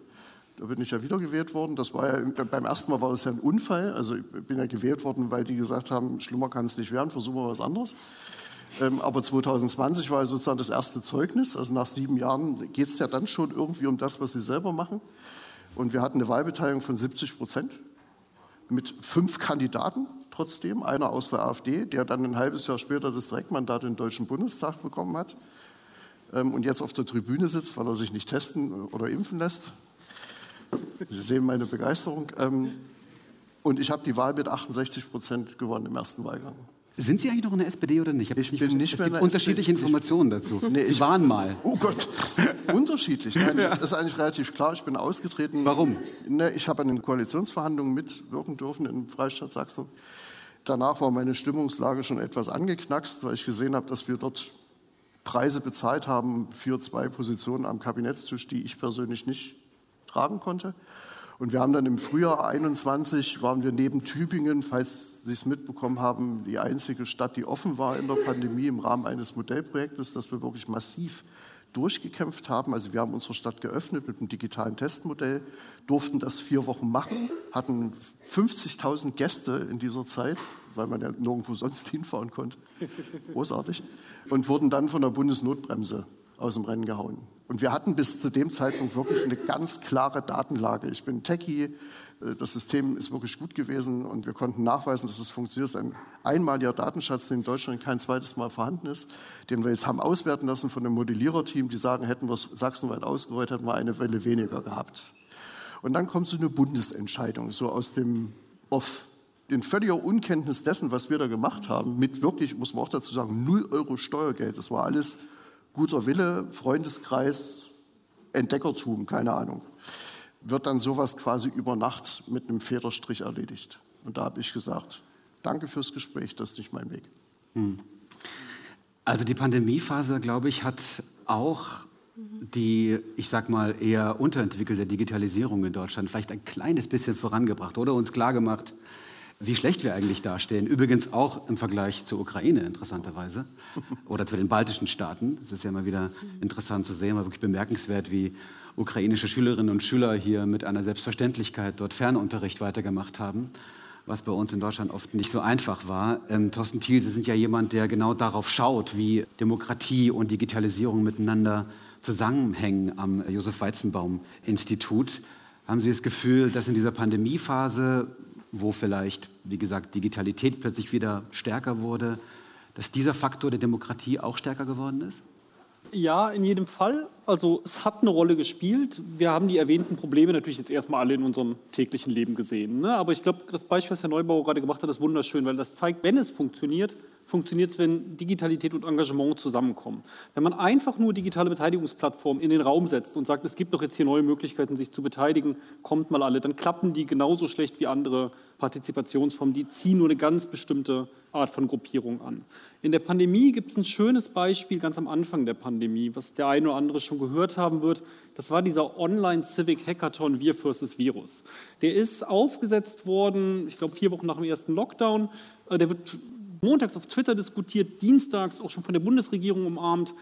da bin ich ja wieder gewählt worden. Das war ja, beim ersten Mal war das ja ein Unfall. Also ich bin ja gewählt worden, weil die gesagt haben, schlimmer kann es nicht werden, versuchen wir was anderes. Ähm, aber 2020 war ja sozusagen das erste Zeugnis. Also nach sieben Jahren geht es ja dann schon irgendwie um das, was sie selber machen. Und wir hatten eine Wahlbeteiligung von 70 Prozent mit fünf Kandidaten trotzdem, einer aus der AfD, der dann ein halbes Jahr später das Direktmandat im Deutschen Bundestag bekommen hat ähm, und jetzt auf der Tribüne sitzt, weil er sich nicht testen oder impfen lässt. Sie sehen meine Begeisterung. Ähm, und ich habe die Wahl mit 68 Prozent gewonnen im ersten Wahlgang. Sind Sie eigentlich noch in der SPD oder nicht? Ich, ich bin nicht es mehr gibt in der unterschiedliche SPD. Informationen dazu. Nee, Sie ich- waren mal. Oh Gott, unterschiedlich. Nein, das ist eigentlich relativ klar. Ich bin ausgetreten. Warum? Ne, ich habe an den Koalitionsverhandlungen mitwirken dürfen im Freistaat Sachsen. Danach war meine Stimmungslage schon etwas angeknackst, weil ich gesehen habe, dass wir dort Preise bezahlt haben für zwei Positionen am Kabinettstisch, die ich persönlich nicht tragen konnte. Und wir haben dann im Frühjahr 21 waren wir neben Tübingen, falls Sie es mitbekommen haben, die einzige Stadt, die offen war in der Pandemie im Rahmen eines Modellprojektes, das wir wirklich massiv durchgekämpft haben. Also wir haben unsere Stadt geöffnet mit einem digitalen Testmodell, durften das vier Wochen machen, hatten 50.000 Gäste in dieser Zeit, weil man ja nirgendwo sonst hinfahren konnte. Großartig. Und wurden dann von der Bundesnotbremse aus dem Rennen gehauen. Und wir hatten bis zu dem Zeitpunkt wirklich eine ganz klare Datenlage. Ich bin Techie, äh, das System ist wirklich gut gewesen und wir konnten nachweisen, dass es funktioniert. Ein einmaliger Datenschatz, der in Deutschland kein zweites Mal vorhanden ist, den wir jetzt haben auswerten lassen von einem Modelliererteam, die sagen, hätten wir es sachsenweit ausgerollt, hätten wir eine Welle weniger gehabt. Und dann kommt so eine Bundesentscheidung, so aus dem Off. In völliger Unkenntnis dessen, was wir da gemacht haben, mit wirklich, muss man auch dazu sagen, 0 Euro Steuergeld. Das war alles guter Wille, Freundeskreis, Entdeckertum, keine Ahnung. Wird dann sowas quasi über Nacht mit einem Federstrich erledigt. Und da habe ich gesagt, danke fürs Gespräch, das ist nicht mein Weg. Also die Pandemiephase, glaube ich, hat auch die, ich sag mal, eher unterentwickelte Digitalisierung in Deutschland vielleicht ein kleines bisschen vorangebracht oder uns klargemacht, wie schlecht wir eigentlich dastehen. Übrigens auch im Vergleich zur Ukraine, interessanterweise, oder zu den baltischen Staaten. Es ist ja immer wieder interessant zu sehen, war wirklich bemerkenswert, wie ukrainische Schülerinnen und Schüler hier mit einer Selbstverständlichkeit dort Fernunterricht weitergemacht haben was bei uns in Deutschland oft nicht so einfach war. Ähm, Thorsten Thiel, Sie sind ja jemand, der genau darauf schaut, wie Demokratie und Digitalisierung miteinander zusammenhängen am Josef Weizenbaum Institut. Haben Sie das Gefühl, dass in dieser Pandemiephase, wo vielleicht, wie gesagt, Digitalität plötzlich wieder stärker wurde, dass dieser Faktor der Demokratie auch stärker geworden ist? Ja, in jedem Fall. Also es hat eine Rolle gespielt. Wir haben die erwähnten Probleme natürlich jetzt erstmal alle in unserem täglichen Leben gesehen. Ne? Aber ich glaube, das Beispiel, was Herr Neubauer gerade gemacht hat, ist wunderschön, weil das zeigt, wenn es funktioniert, funktioniert es, wenn Digitalität und Engagement zusammenkommen. Wenn man einfach nur digitale Beteiligungsplattformen in den Raum setzt und sagt, es gibt doch jetzt hier neue Möglichkeiten, sich zu beteiligen, kommt mal alle, dann klappen die genauso schlecht wie andere Partizipationsformen. Die ziehen nur eine ganz bestimmte Art von Gruppierung an. In der Pandemie gibt es ein schönes Beispiel ganz am Anfang der Pandemie, was der eine oder andere schon gehört haben wird. Das war dieser Online-Civic-Hackathon Wir versus Virus. Der ist aufgesetzt worden, ich glaube, vier Wochen nach dem ersten Lockdown. Äh, Der wird montags auf Twitter diskutiert, dienstags auch schon von der Bundesregierung umarmt.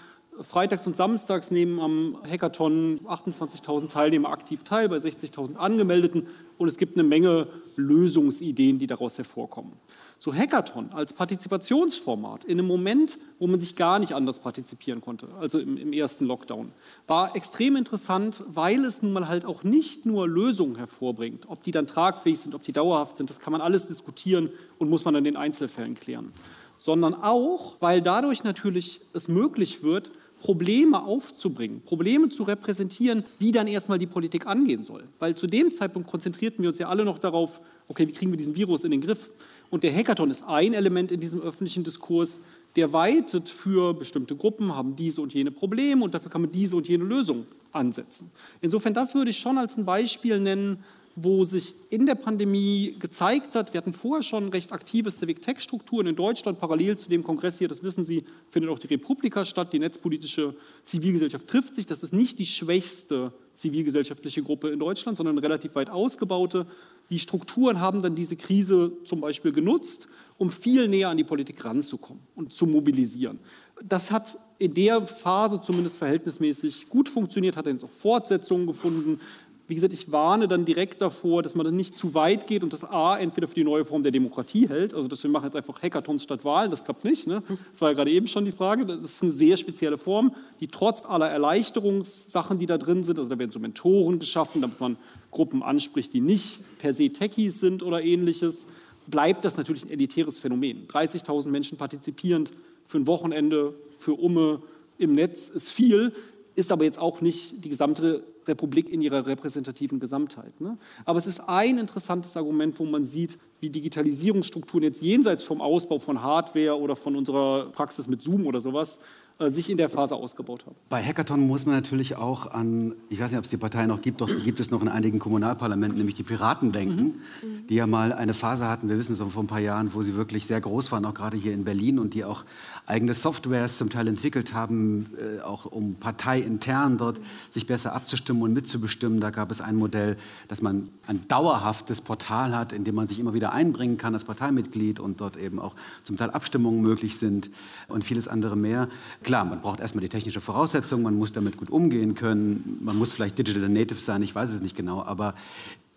Freitags und samstags nehmen am Hackathon 28.000 Teilnehmer aktiv teil, bei 60.000 Angemeldeten. Und es gibt eine Menge Lösungsideen, die daraus hervorkommen. So Hackathon als Partizipationsformat in einem Moment, wo man sich gar nicht anders partizipieren konnte, also im, im ersten Lockdown, war extrem interessant, weil es nun mal halt auch nicht nur Lösungen hervorbringt. Ob die dann tragfähig sind, ob die dauerhaft sind, das kann man alles diskutieren und muss man dann in den Einzelfällen klären. Sondern auch, weil dadurch natürlich es möglich wird, Probleme aufzubringen, Probleme zu repräsentieren, die dann erstmal die Politik angehen soll. Weil zu dem Zeitpunkt konzentrierten wir uns ja alle noch darauf, okay, wie kriegen wir diesen Virus in den Griff? Und der Hackathon ist ein Element in diesem öffentlichen Diskurs, der weitet für bestimmte Gruppen, haben diese und jene Probleme und dafür kann man diese und jene Lösung ansetzen. Insofern, das würde ich schon als ein Beispiel nennen, wo sich in der Pandemie gezeigt hat, wir hatten vorher schon recht aktive Civic-Tech-Strukturen in Deutschland, parallel zu dem Kongress hier, das wissen Sie, findet auch die Republika statt, die netzpolitische Zivilgesellschaft trifft sich, das ist nicht die schwächste zivilgesellschaftliche Gruppe in Deutschland, sondern relativ weit ausgebaute. Die Strukturen haben dann diese Krise zum Beispiel genutzt, um viel näher an die Politik ranzukommen und zu mobilisieren. Das hat in der Phase zumindest verhältnismäßig gut funktioniert, hat dann auch Fortsetzungen gefunden. Wie gesagt, ich warne dann direkt davor, dass man dann nicht zu weit geht und das A entweder für die neue Form der Demokratie hält, also dass wir machen jetzt einfach Hackathons statt Wahlen, das klappt nicht. Ne? Das war ja gerade eben schon die Frage. Das ist eine sehr spezielle Form, die trotz aller Erleichterungssachen, die da drin sind, also da werden so Mentoren geschaffen, damit man Gruppen anspricht, die nicht per se Techies sind oder ähnliches, bleibt das natürlich ein elitäres Phänomen. 30.000 Menschen partizipierend für ein Wochenende, für Umme im Netz ist viel, ist aber jetzt auch nicht die gesamte Republik in ihrer repräsentativen Gesamtheit. Ne? Aber es ist ein interessantes Argument, wo man sieht, wie Digitalisierungsstrukturen jetzt jenseits vom Ausbau von Hardware oder von unserer Praxis mit Zoom oder sowas sich in der Phase ausgebaut haben. Bei Hackathon muss man natürlich auch an, ich weiß nicht, ob es die Partei noch gibt, doch gibt es noch in einigen Kommunalparlamenten, nämlich die Piraten denken, mhm. die ja mal eine Phase hatten, wir wissen es auch vor ein paar Jahren, wo sie wirklich sehr groß waren, auch gerade hier in Berlin und die auch eigene Softwares zum Teil entwickelt haben, äh, auch um parteiintern dort sich besser abzustimmen und mitzubestimmen. Da gab es ein Modell, dass man ein dauerhaftes Portal hat, in dem man sich immer wieder einbringen kann als Parteimitglied und dort eben auch zum Teil Abstimmungen möglich sind und vieles andere mehr. Klar, man braucht erstmal die technische Voraussetzung, man muss damit gut umgehen können, man muss vielleicht Digital Native sein, ich weiß es nicht genau, aber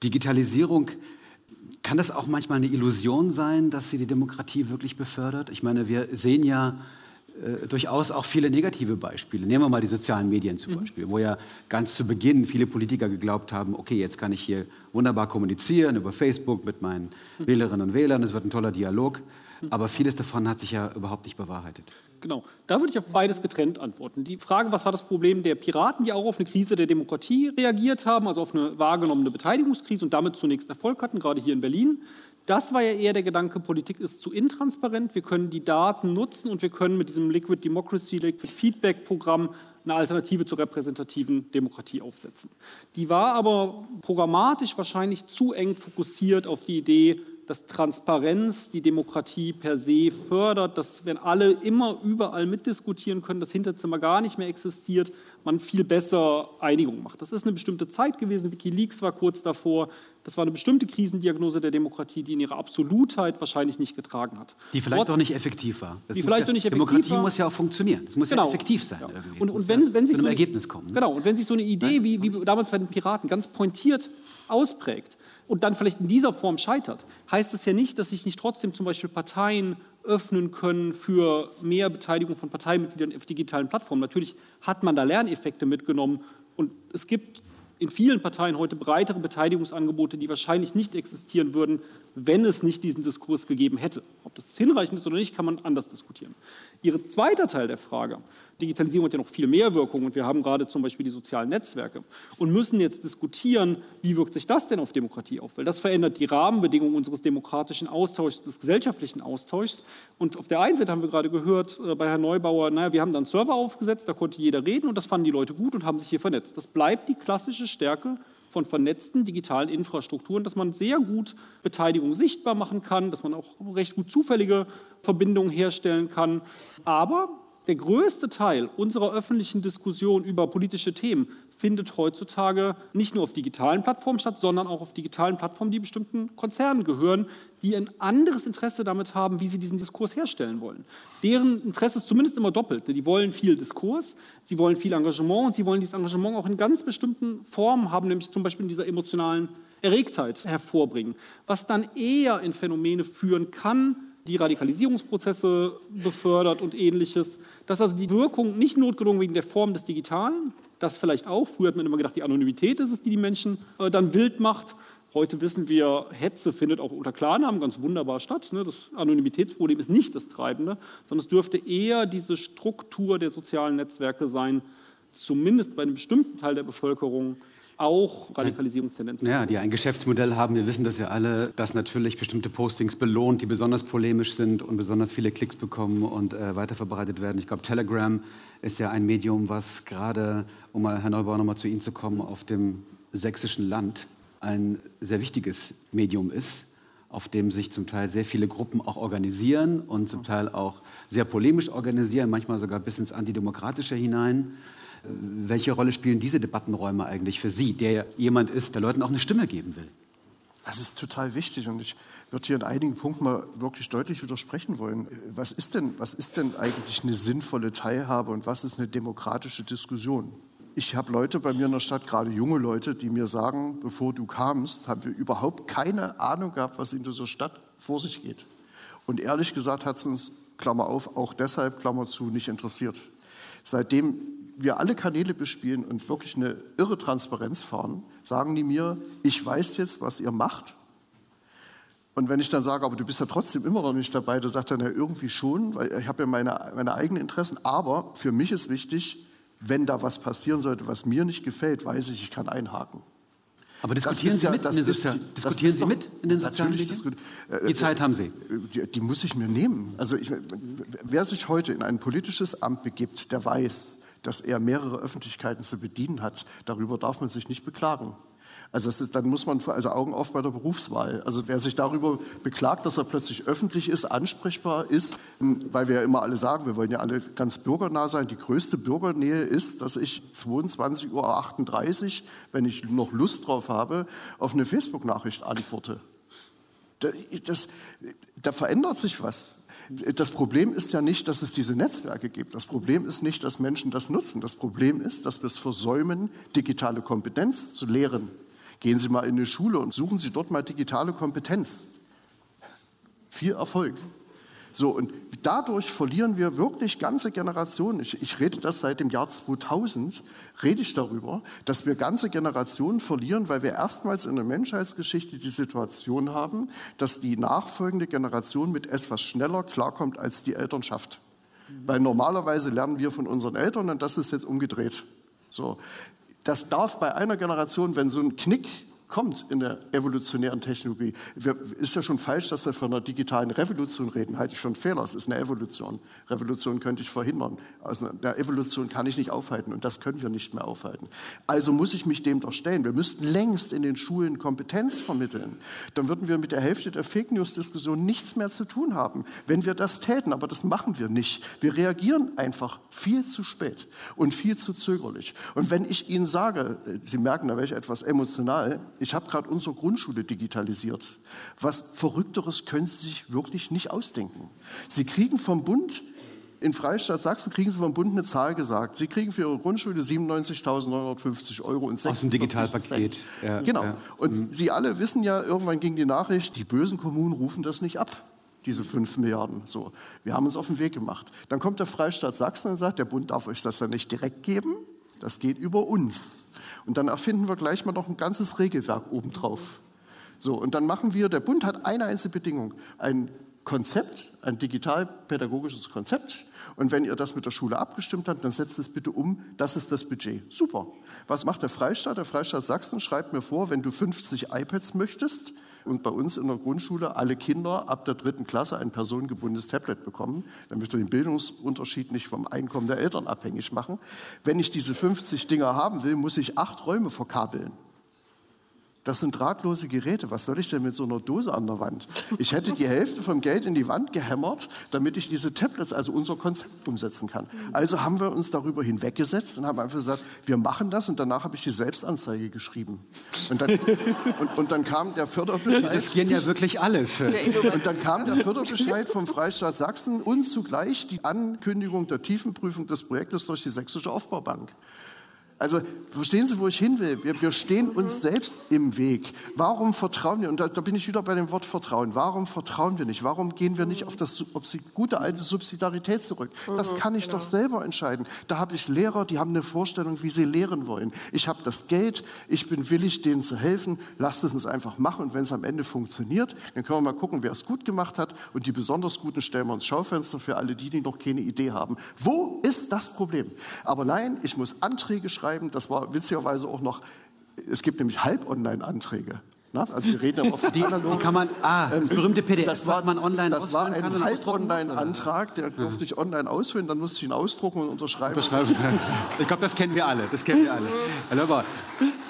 Digitalisierung, kann das auch manchmal eine Illusion sein, dass sie die Demokratie wirklich befördert? Ich meine, wir sehen ja äh, durchaus auch viele negative Beispiele. Nehmen wir mal die sozialen Medien zum mhm. Beispiel, wo ja ganz zu Beginn viele Politiker geglaubt haben, okay, jetzt kann ich hier wunderbar kommunizieren über Facebook mit meinen mhm. Wählerinnen und Wählern, es wird ein toller Dialog, mhm. aber vieles davon hat sich ja überhaupt nicht bewahrheitet. Genau, da würde ich auf beides getrennt antworten. Die Frage, was war das Problem der Piraten, die auch auf eine Krise der Demokratie reagiert haben, also auf eine wahrgenommene Beteiligungskrise und damit zunächst Erfolg hatten, gerade hier in Berlin. Das war ja eher der Gedanke, Politik ist zu intransparent, wir können die Daten nutzen und wir können mit diesem Liquid Democracy, Liquid Feedback Programm eine Alternative zur repräsentativen Demokratie aufsetzen. Die war aber programmatisch wahrscheinlich zu eng fokussiert auf die Idee, dass Transparenz die Demokratie per se fördert, dass wenn alle immer überall mitdiskutieren können, das Hinterzimmer gar nicht mehr existiert, man viel besser Einigung macht. Das ist eine bestimmte Zeit gewesen. Wikileaks war kurz davor. Das war eine bestimmte Krisendiagnose der Demokratie, die in ihrer Absolutheit wahrscheinlich nicht getragen hat. Die vielleicht Dort, auch nicht effektiv war. Das die vielleicht ja, nicht effektiv Demokratie war. muss ja auch funktionieren. Es muss genau. ja effektiv sein. Ja. Und, und wenn, wenn sich zu einem so Ergebnis kommen. Genau. Und wenn sich so eine Idee wie, wie damals bei den Piraten ganz pointiert ausprägt, und dann vielleicht in dieser Form scheitert, heißt es ja nicht, dass sich nicht trotzdem zum Beispiel Parteien öffnen können für mehr Beteiligung von Parteimitgliedern auf digitalen Plattformen. Natürlich hat man da Lerneffekte mitgenommen und es gibt in vielen Parteien heute breitere Beteiligungsangebote, die wahrscheinlich nicht existieren würden, wenn es nicht diesen Diskurs gegeben hätte. Ob das hinreichend ist oder nicht, kann man anders diskutieren. Ihr zweiter Teil der Frage, Digitalisierung hat ja noch viel mehr Wirkung und wir haben gerade zum Beispiel die sozialen Netzwerke und müssen jetzt diskutieren, wie wirkt sich das denn auf Demokratie auf? Weil das verändert die Rahmenbedingungen unseres demokratischen Austauschs, des gesellschaftlichen Austauschs. Und auf der einen Seite haben wir gerade gehört äh, bei Herrn Neubauer, naja, wir haben dann Server aufgesetzt, da konnte jeder reden und das fanden die Leute gut und haben sich hier vernetzt. Das bleibt die klassische Stärke von vernetzten digitalen Infrastrukturen, dass man sehr gut Beteiligung sichtbar machen kann, dass man auch recht gut zufällige Verbindungen herstellen kann. Aber der größte Teil unserer öffentlichen Diskussion über politische Themen findet heutzutage nicht nur auf digitalen Plattformen statt, sondern auch auf digitalen Plattformen, die bestimmten Konzernen gehören, die ein anderes Interesse damit haben, wie sie diesen Diskurs herstellen wollen. Deren Interesse ist zumindest immer doppelt. Die wollen viel Diskurs, sie wollen viel Engagement und sie wollen dieses Engagement auch in ganz bestimmten Formen haben, nämlich zum Beispiel in dieser emotionalen Erregtheit hervorbringen, was dann eher in Phänomene führen kann, die Radikalisierungsprozesse befördert und ähnliches. Dass also die Wirkung nicht notgedrungen wegen der Form des Digitalen, das vielleicht auch, früher hat man immer gedacht, die Anonymität ist es, die die Menschen äh, dann wild macht. Heute wissen wir, Hetze findet auch unter Klarnamen ganz wunderbar statt. Ne? Das Anonymitätsproblem ist nicht das Treibende, sondern es dürfte eher diese Struktur der sozialen Netzwerke sein, zumindest bei einem bestimmten Teil der Bevölkerung, auch Radikalisierungstendenzen. Ja, die ein Geschäftsmodell haben. Wir wissen das ja alle, dass natürlich bestimmte Postings belohnt, die besonders polemisch sind und besonders viele Klicks bekommen und äh, weiterverbreitet werden. Ich glaube, Telegram ist ja ein Medium, was gerade, um mal Herr Neubauer nochmal zu Ihnen zu kommen, auf dem sächsischen Land ein sehr wichtiges Medium ist, auf dem sich zum Teil sehr viele Gruppen auch organisieren und zum Teil auch sehr polemisch organisieren, manchmal sogar bis ins Antidemokratische hinein. Welche Rolle spielen diese Debattenräume eigentlich für Sie, der jemand ist, der Leuten auch eine Stimme geben will? Das ist total wichtig und ich würde hier in einigen Punkten mal wirklich deutlich widersprechen wollen. Was ist denn, was ist denn eigentlich eine sinnvolle Teilhabe und was ist eine demokratische Diskussion? Ich habe Leute bei mir in der Stadt, gerade junge Leute, die mir sagen, bevor du kamst, haben wir überhaupt keine Ahnung gehabt, was in dieser Stadt vor sich geht. Und ehrlich gesagt hat es uns, Klammer auf, auch deshalb, Klammer zu, nicht interessiert. Seitdem wir alle Kanäle bespielen und wirklich eine irre Transparenz fahren, sagen die mir, ich weiß jetzt, was ihr macht. Und wenn ich dann sage, aber du bist ja trotzdem immer noch nicht dabei, dann sagt er, ja, irgendwie schon, weil ich habe ja meine, meine eigenen Interessen. Aber für mich ist wichtig, wenn da was passieren sollte, was mir nicht gefällt, weiß ich, ich kann einhaken. Aber diskutieren Sie ja- mit in den, ist- Sozia das diskutieren Sie doch- mit in den sozialen Medien? diskut- äh, Die Zeit haben Sie. Die, die muss ich mir nehmen. Also ich, wer sich heute in ein politisches Amt begibt, der weiß, dass er mehrere Öffentlichkeiten zu bedienen hat. Darüber darf man sich nicht beklagen. Also das ist, dann muss man also Augen auf bei der Berufswahl. Also wer sich darüber beklagt, dass er plötzlich öffentlich ist, ansprechbar ist, weil wir ja immer alle sagen, wir wollen ja alle ganz bürgernah sein. Die größte Bürgernähe ist, dass ich 22.38 Uhr, wenn ich noch Lust drauf habe, auf eine Facebook-Nachricht antworte. Da, das, da verändert sich was. Das Problem ist ja nicht, dass es diese Netzwerke gibt. Das Problem ist nicht, dass Menschen das nutzen. Das Problem ist, dass wir es versäumen, digitale Kompetenz zu lehren. Gehen Sie mal in eine Schule und suchen Sie dort mal digitale Kompetenz. Viel Erfolg. So, und dadurch verlieren wir wirklich ganze Generationen. Ich, ich rede das seit dem Jahr 2000, rede ich darüber, dass wir ganze Generationen verlieren, weil wir erstmals in der Menschheitsgeschichte die Situation haben, dass die nachfolgende Generation mit etwas schneller klarkommt als die Elternschaft. Weil normalerweise lernen wir von unseren Eltern und das ist jetzt umgedreht. So. Das darf bei einer Generation, wenn so ein Knick kommt in der evolutionären Technologie. Ist ja schon falsch, dass wir von einer digitalen Revolution reden. Halte ich für einen Fehler. Es ist eine Evolution. Revolution könnte ich verhindern. Aus einer Evolution kann ich nicht aufhalten und das können wir nicht mehr aufhalten. Also muss ich mich dem doch stellen. Wir müssten längst in den Schulen Kompetenz vermitteln. Dann würden wir mit der Hälfte der Fake News-Diskussion nichts mehr zu tun haben, wenn wir das täten. Aber das machen wir nicht. Wir reagieren einfach viel zu spät und viel zu zögerlich. Und wenn ich Ihnen sage, Sie merken, da wäre ich etwas emotional, ich habe gerade unsere Grundschule digitalisiert. Was Verrückteres können Sie sich wirklich nicht ausdenken. Sie kriegen vom Bund in Freistaat Sachsen kriegen Sie vom Bund eine Zahl gesagt. Sie kriegen für Ihre Grundschule 97.950 Euro und 46 Aus dem Digitalpaket. Ja, genau. ja. Und Sie alle wissen ja, irgendwann ging die Nachricht, die bösen Kommunen rufen das nicht ab. Diese 5 Milliarden. So. Wir haben uns auf den Weg gemacht. Dann kommt der Freistaat Sachsen und sagt, der Bund darf euch das dann nicht direkt geben. Das geht über uns. Und dann erfinden wir gleich mal noch ein ganzes Regelwerk obendrauf. So, und dann machen wir, der Bund hat eine einzige Bedingung, ein Konzept, ein digitalpädagogisches Konzept. Und wenn ihr das mit der Schule abgestimmt habt, dann setzt es bitte um, das ist das Budget. Super. Was macht der Freistaat? Der Freistaat Sachsen schreibt mir vor, wenn du 50 iPads möchtest und bei uns in der Grundschule alle Kinder ab der dritten Klasse ein personengebundenes Tablet bekommen, damit wir den Bildungsunterschied nicht vom Einkommen der Eltern abhängig machen. Wenn ich diese 50 Dinger haben will, muss ich acht Räume verkabeln. Das sind drahtlose Geräte. Was soll ich denn mit so einer Dose an der Wand? Ich hätte die Hälfte vom Geld in die Wand gehämmert, damit ich diese Tablets, also unser Konzept umsetzen kann. Also haben wir uns darüber hinweggesetzt und haben einfach gesagt, wir machen das. Und danach habe ich die Selbstanzeige geschrieben. Und dann, und, und dann kam der Förderbescheid. riskieren ja wirklich alles. Und dann kam der Förderbescheid vom Freistaat Sachsen und zugleich die Ankündigung der Tiefenprüfung des Projektes durch die Sächsische Aufbaubank. Also verstehen Sie, wo ich hin will? Wir, wir stehen uns selbst im Weg. Warum vertrauen wir? Und da, da bin ich wieder bei dem Wort Vertrauen. Warum vertrauen wir nicht? Warum gehen wir nicht auf das auf die gute alte Subsidiarität zurück? Das kann ich doch selber entscheiden. Da habe ich Lehrer, die haben eine Vorstellung, wie sie lehren wollen. Ich habe das Geld, ich bin willig, denen zu helfen. Lasst es uns einfach machen. Und wenn es am Ende funktioniert, dann können wir mal gucken, wer es gut gemacht hat. Und die besonders Guten stellen wir ins Schaufenster für alle die, die noch keine Idee haben. Wo ist das Problem? Aber nein, ich muss Anträge schreiben. Das war witzigerweise auch noch, es gibt nämlich Halb-Online-Anträge. Na, also wir reden aber von Die, die kann man, ah, das berühmte PDF, das war, was man online Das war ein? Halb-Online-Antrag, der durfte ich online ausfüllen, dann musste ich ihn ausdrucken und unterschreiben. Beschreiben. Ich glaube, das kennen wir alle. Das kennen wir alle. Herr Löber,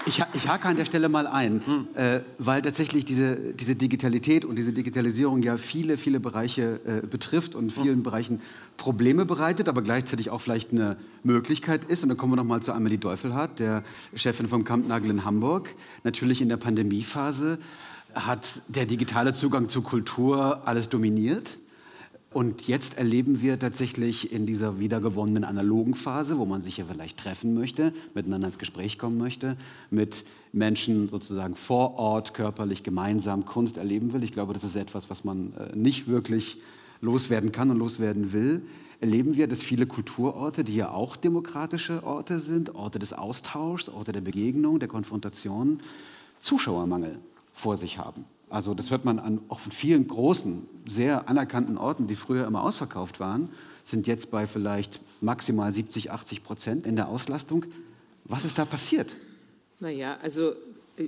ich, ich hake an der Stelle mal ein, äh, weil tatsächlich diese, diese Digitalität und diese Digitalisierung ja viele, viele Bereiche äh, betrifft und vielen Bereichen Probleme bereitet, aber gleichzeitig auch vielleicht eine Möglichkeit ist. Und da kommen wir noch mal zu Amelie Deufelhardt, der Chefin vom Kampnagel in Hamburg. Natürlich in der Pandemiephase hat der digitale Zugang zu Kultur alles dominiert. Und jetzt erleben wir tatsächlich in dieser wiedergewonnenen analogen Phase, wo man sich ja vielleicht treffen möchte, miteinander ins Gespräch kommen möchte, mit Menschen sozusagen vor Ort körperlich gemeinsam Kunst erleben will. Ich glaube, das ist etwas, was man äh, nicht wirklich loswerden kann und loswerden will. Erleben wir, dass viele Kulturorte, die ja auch demokratische Orte sind, Orte des Austauschs, Orte der Begegnung, der Konfrontation, Zuschauermangel vor sich haben. Also das hört man an auch von vielen großen, sehr anerkannten Orten, die früher immer ausverkauft waren, sind jetzt bei vielleicht maximal 70, 80 Prozent in der Auslastung. Was ist da passiert? Naja, also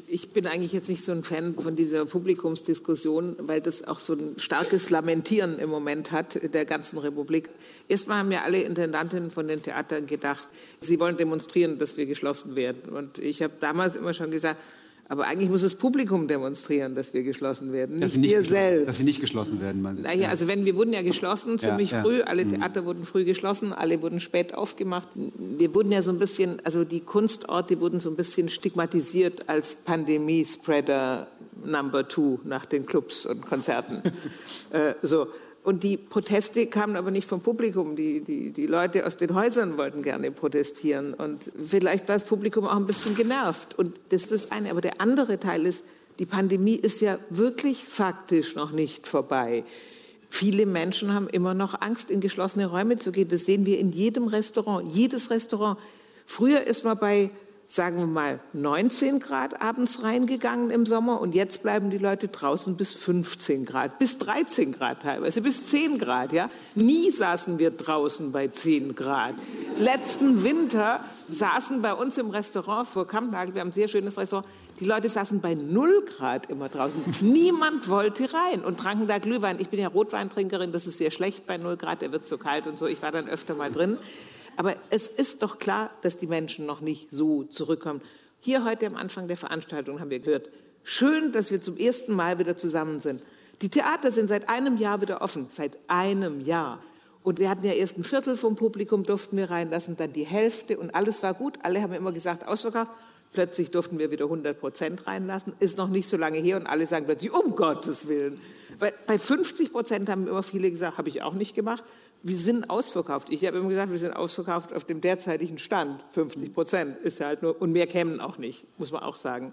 ich bin eigentlich jetzt nicht so ein Fan von dieser Publikumsdiskussion, weil das auch so ein starkes Lamentieren im Moment hat der ganzen Republik. Erstmal haben ja alle Intendantinnen von den Theatern gedacht, sie wollen demonstrieren, dass wir geschlossen werden. Und ich habe damals immer schon gesagt, aber eigentlich muss das Publikum demonstrieren, dass wir geschlossen werden, nicht, nicht wir selbst. Dass sie nicht geschlossen werden. Man, naja, ja. also wenn wir wurden ja geschlossen ziemlich ja, früh, alle mhm. Theater wurden früh geschlossen, alle wurden spät aufgemacht. Wir wurden ja so ein bisschen, also die Kunstorte wurden so ein bisschen stigmatisiert als Pandemie-Spreader Number Two nach den Clubs und Konzerten. äh, so. Und die Proteste kamen aber nicht vom Publikum. Die, die, die Leute aus den Häusern wollten gerne protestieren. Und vielleicht war das Publikum auch ein bisschen genervt. Und das ist das eine. Aber der andere Teil ist, die Pandemie ist ja wirklich faktisch noch nicht vorbei. Viele Menschen haben immer noch Angst, in geschlossene Räume zu gehen. Das sehen wir in jedem Restaurant. Jedes Restaurant. Früher ist man bei sagen wir mal, 19 Grad abends reingegangen im Sommer und jetzt bleiben die Leute draußen bis 15 Grad, bis 13 Grad teilweise, bis 10 Grad. Ja? Nie saßen wir draußen bei 10 Grad. Letzten Winter saßen bei uns im Restaurant vor Kampnagel, wir haben ein sehr schönes Restaurant, die Leute saßen bei 0 Grad immer draußen. Niemand wollte rein und tranken da Glühwein. Ich bin ja Rotweintrinkerin, das ist sehr schlecht bei 0 Grad, der wird zu kalt und so. Ich war dann öfter mal drin. Aber es ist doch klar, dass die Menschen noch nicht so zurückkommen. Hier heute am Anfang der Veranstaltung haben wir gehört, schön, dass wir zum ersten Mal wieder zusammen sind. Die Theater sind seit einem Jahr wieder offen, seit einem Jahr. Und wir hatten ja erst ein Viertel vom Publikum, durften wir reinlassen, dann die Hälfte und alles war gut. Alle haben immer gesagt, ausverkauft. Plötzlich durften wir wieder 100 Prozent reinlassen. Ist noch nicht so lange her und alle sagen plötzlich, um Gottes Willen. Bei 50 Prozent haben immer viele gesagt, habe ich auch nicht gemacht wir sind ausverkauft. Ich habe immer gesagt, wir sind ausverkauft auf dem derzeitigen Stand. 50 Prozent ist ja halt nur, und mehr kämen auch nicht, muss man auch sagen.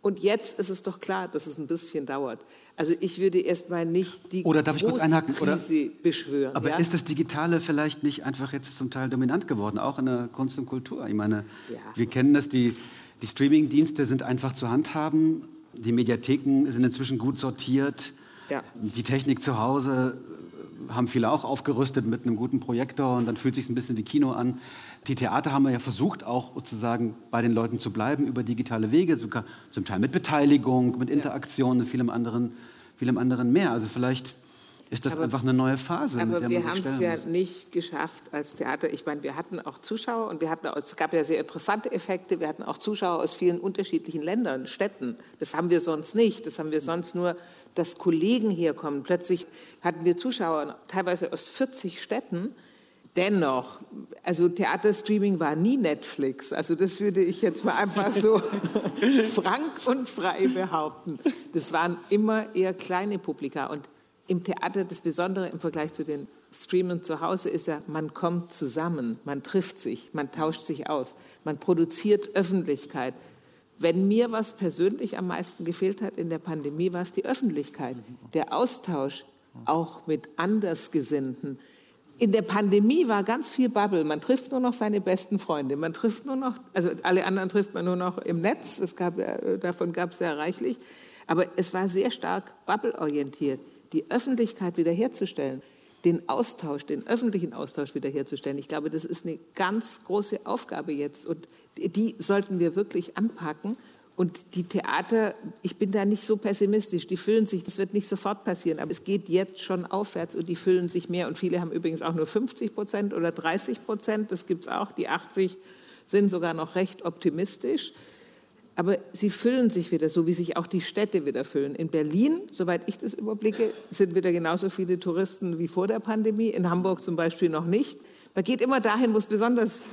Und jetzt ist es doch klar, dass es ein bisschen dauert. Also ich würde erstmal nicht die Oder darf ich kurz einhaken? Oder, beschwören. Aber ja? ist das Digitale vielleicht nicht einfach jetzt zum Teil dominant geworden, auch in der Kunst und Kultur? Ich meine, ja. wir kennen das, die, die Streaming-Dienste sind einfach zu handhaben, die Mediatheken sind inzwischen gut sortiert, ja. die Technik zu Hause haben viele auch aufgerüstet mit einem guten Projektor und dann fühlt sich ein bisschen wie Kino an. Die Theater haben ja versucht, auch sozusagen bei den Leuten zu bleiben über digitale Wege, sogar zum Teil mit Beteiligung, mit Interaktion und vielem anderen, vielem anderen mehr. Also vielleicht ist das aber, einfach eine neue Phase. Aber wir haben es ja muss. nicht geschafft als Theater. Ich meine, wir hatten auch Zuschauer und wir hatten auch, es gab ja sehr interessante Effekte. Wir hatten auch Zuschauer aus vielen unterschiedlichen Ländern, Städten. Das haben wir sonst nicht. Das haben wir sonst nur dass Kollegen herkommen. Plötzlich hatten wir Zuschauer, teilweise aus 40 Städten. Dennoch, also Theaterstreaming war nie Netflix. Also das würde ich jetzt mal einfach so frank und frei behaupten. Das waren immer eher kleine Publika. Und im Theater das Besondere im Vergleich zu den Streamen zu Hause ist ja, man kommt zusammen, man trifft sich, man tauscht sich auf, man produziert Öffentlichkeit. Wenn mir was persönlich am meisten gefehlt hat in der Pandemie, war es die Öffentlichkeit, der Austausch auch mit Andersgesinnten. In der Pandemie war ganz viel Bubble. Man trifft nur noch seine besten Freunde. Man trifft nur noch, also alle anderen trifft man nur noch im Netz. Es gab, davon gab es sehr reichlich. Aber es war sehr stark bubble-orientiert. Die Öffentlichkeit wiederherzustellen, den Austausch, den öffentlichen Austausch wiederherzustellen. Ich glaube, das ist eine ganz große Aufgabe jetzt und die sollten wir wirklich anpacken. Und die Theater, ich bin da nicht so pessimistisch, die füllen sich, das wird nicht sofort passieren, aber es geht jetzt schon aufwärts und die füllen sich mehr. Und viele haben übrigens auch nur 50 Prozent oder 30 Prozent, das gibt es auch. Die 80 sind sogar noch recht optimistisch. Aber sie füllen sich wieder, so wie sich auch die Städte wieder füllen. In Berlin, soweit ich das überblicke, sind wieder genauso viele Touristen wie vor der Pandemie. In Hamburg zum Beispiel noch nicht. Man geht immer dahin, wo es besonders